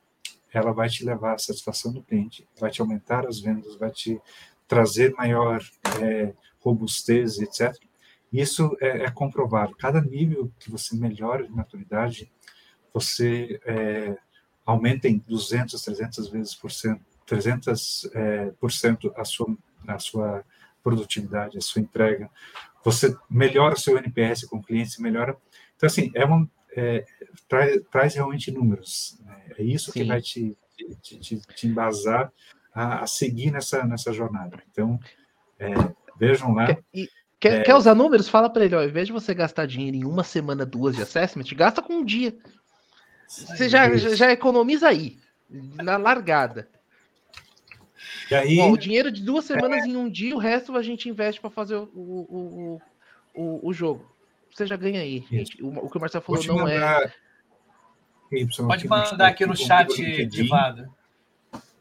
ela vai te levar à satisfação do cliente, vai te aumentar as vendas, vai te trazer maior é, robustez, etc. Isso é, é, comprovado. Cada nível que você melhora de maturidade, você é, aumenta em 200, 300 vezes por cento, 300 é, por cento a sua a sua produtividade, a sua entrega. Você melhora seu NPS com o cliente, melhora. Então assim é uma é, traz, traz realmente números. Né? É isso Sim. que vai te, te, te, te embasar a, a, seguir nessa, nessa jornada. Então, é, vejam lá. Quer, e, quer, é, quer, usar números? Fala para ele, ó, ao invés de você gastar dinheiro em uma semana, duas de assessment, gasta com um dia. Você já, já, já, economiza aí, na largada. E aí, ó, o dinheiro de duas semanas em um dia, o resto a gente investe para fazer o, o, o, o, jogo você já ganha aí, gente. O, o, que o Marcelo falou não mandar... é. Y, Pode mandar aqui no chat privado.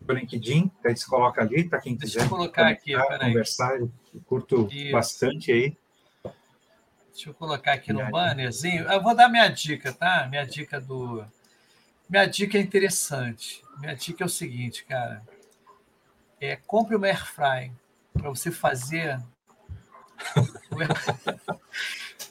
O LinkedIn, daí você coloca ali para quem Deixa quiser. eu colocar aqui, conversar, eu curto Isso. bastante aí. Deixa eu colocar aqui no bannerzinho. Eu vou dar minha dica, tá? Minha dica do. Minha dica é interessante. Minha dica é o seguinte, cara. É, compre uma airfry para você fazer.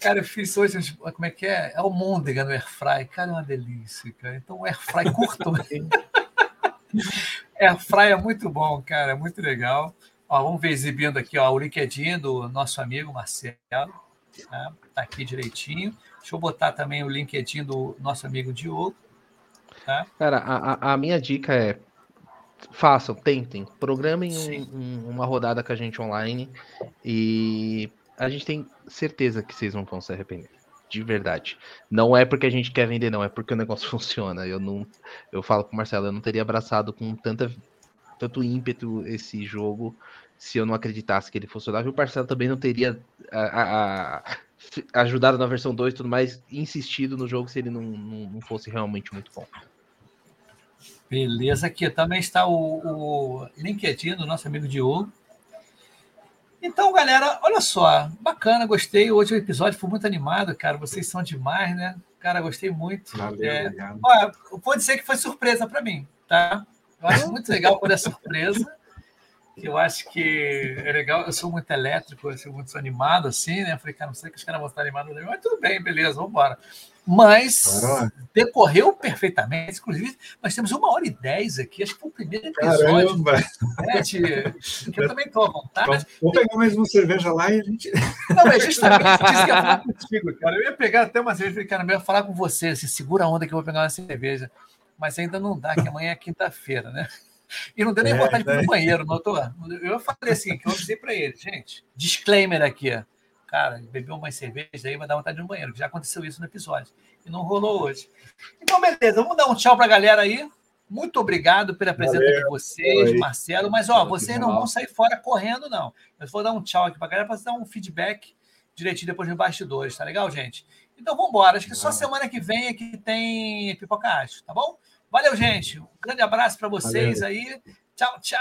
Cara, eu fiz hoje, como é que é? É o Môndega no Airfry. Cara, é uma delícia, cara. Então, o Airfry curto. Airfry é muito bom, cara. É muito legal. Ó, vamos ver exibindo aqui ó, o LinkedIn do nosso amigo Marcelo. Tá? tá aqui direitinho. Deixa eu botar também o LinkedIn do nosso amigo Diogo. Tá? Cara, a, a minha dica é façam, tentem, programem um, um, uma rodada com a gente online e a gente tem certeza que vocês não vão se arrepender. De verdade. Não é porque a gente quer vender, não, é porque o negócio funciona. Eu não. Eu falo pro Marcelo, eu não teria abraçado com tanta, tanto ímpeto esse jogo se eu não acreditasse que ele funcionava. E o Marcelo também não teria a, a, a, ajudado na versão 2 e tudo mais, insistido no jogo se ele não, não, não, fosse realmente muito bom. Beleza, aqui também está o, o LinkedIn do nosso amigo Diogo. Então, galera, olha só, bacana, gostei. Hoje o episódio foi muito animado, cara. Vocês são demais, né? Cara, gostei muito. Valeu, é, obrigado. Olha, vou dizer que foi surpresa para mim, tá? Eu acho muito legal quando é surpresa. Que eu acho que é legal. Eu sou muito elétrico, eu sou muito animado, assim, né? falei, cara, não sei que os caras vão estar animados, mas tudo bem, beleza, vamos embora. Mas Caramba. decorreu perfeitamente. Inclusive, nós temos uma hora e dez aqui. Acho que foi o primeiro episódio. Caramba! Né, de... que eu também estou à vontade. Vou pegar mais uma cerveja lá e a gente. Não, mas justamente isso que eu ia falar contigo, cara. Eu ia pegar até uma cerveja, falei, cara, eu ia falar com você, assim, segura a onda que eu vou pegar uma cerveja. Mas ainda não dá, que amanhã é quinta-feira, né? E não deu nem É, vontade de ir né? pro banheiro, tô. Eu falei assim, que eu avisei para ele, gente, disclaimer aqui, ó. Cara, bebeu umas cervejas aí, vai dar vontade de ir no banheiro, que já aconteceu isso no episódio. E não rolou hoje. Então, beleza, vamos dar um tchau pra galera aí. Muito obrigado pela presença Valeu. de vocês. Marcelo. Mas, ó, vocês não vão sair fora correndo, não. Eu vou dar um tchau aqui pra galera para dar um feedback direitinho depois nos bastidores, tá legal, gente? Então vamos embora. Acho que só semana que vem é que tem pipoca Acho, tá bom? Valeu, gente. Um grande abraço para vocês aí. Tchau, tchau.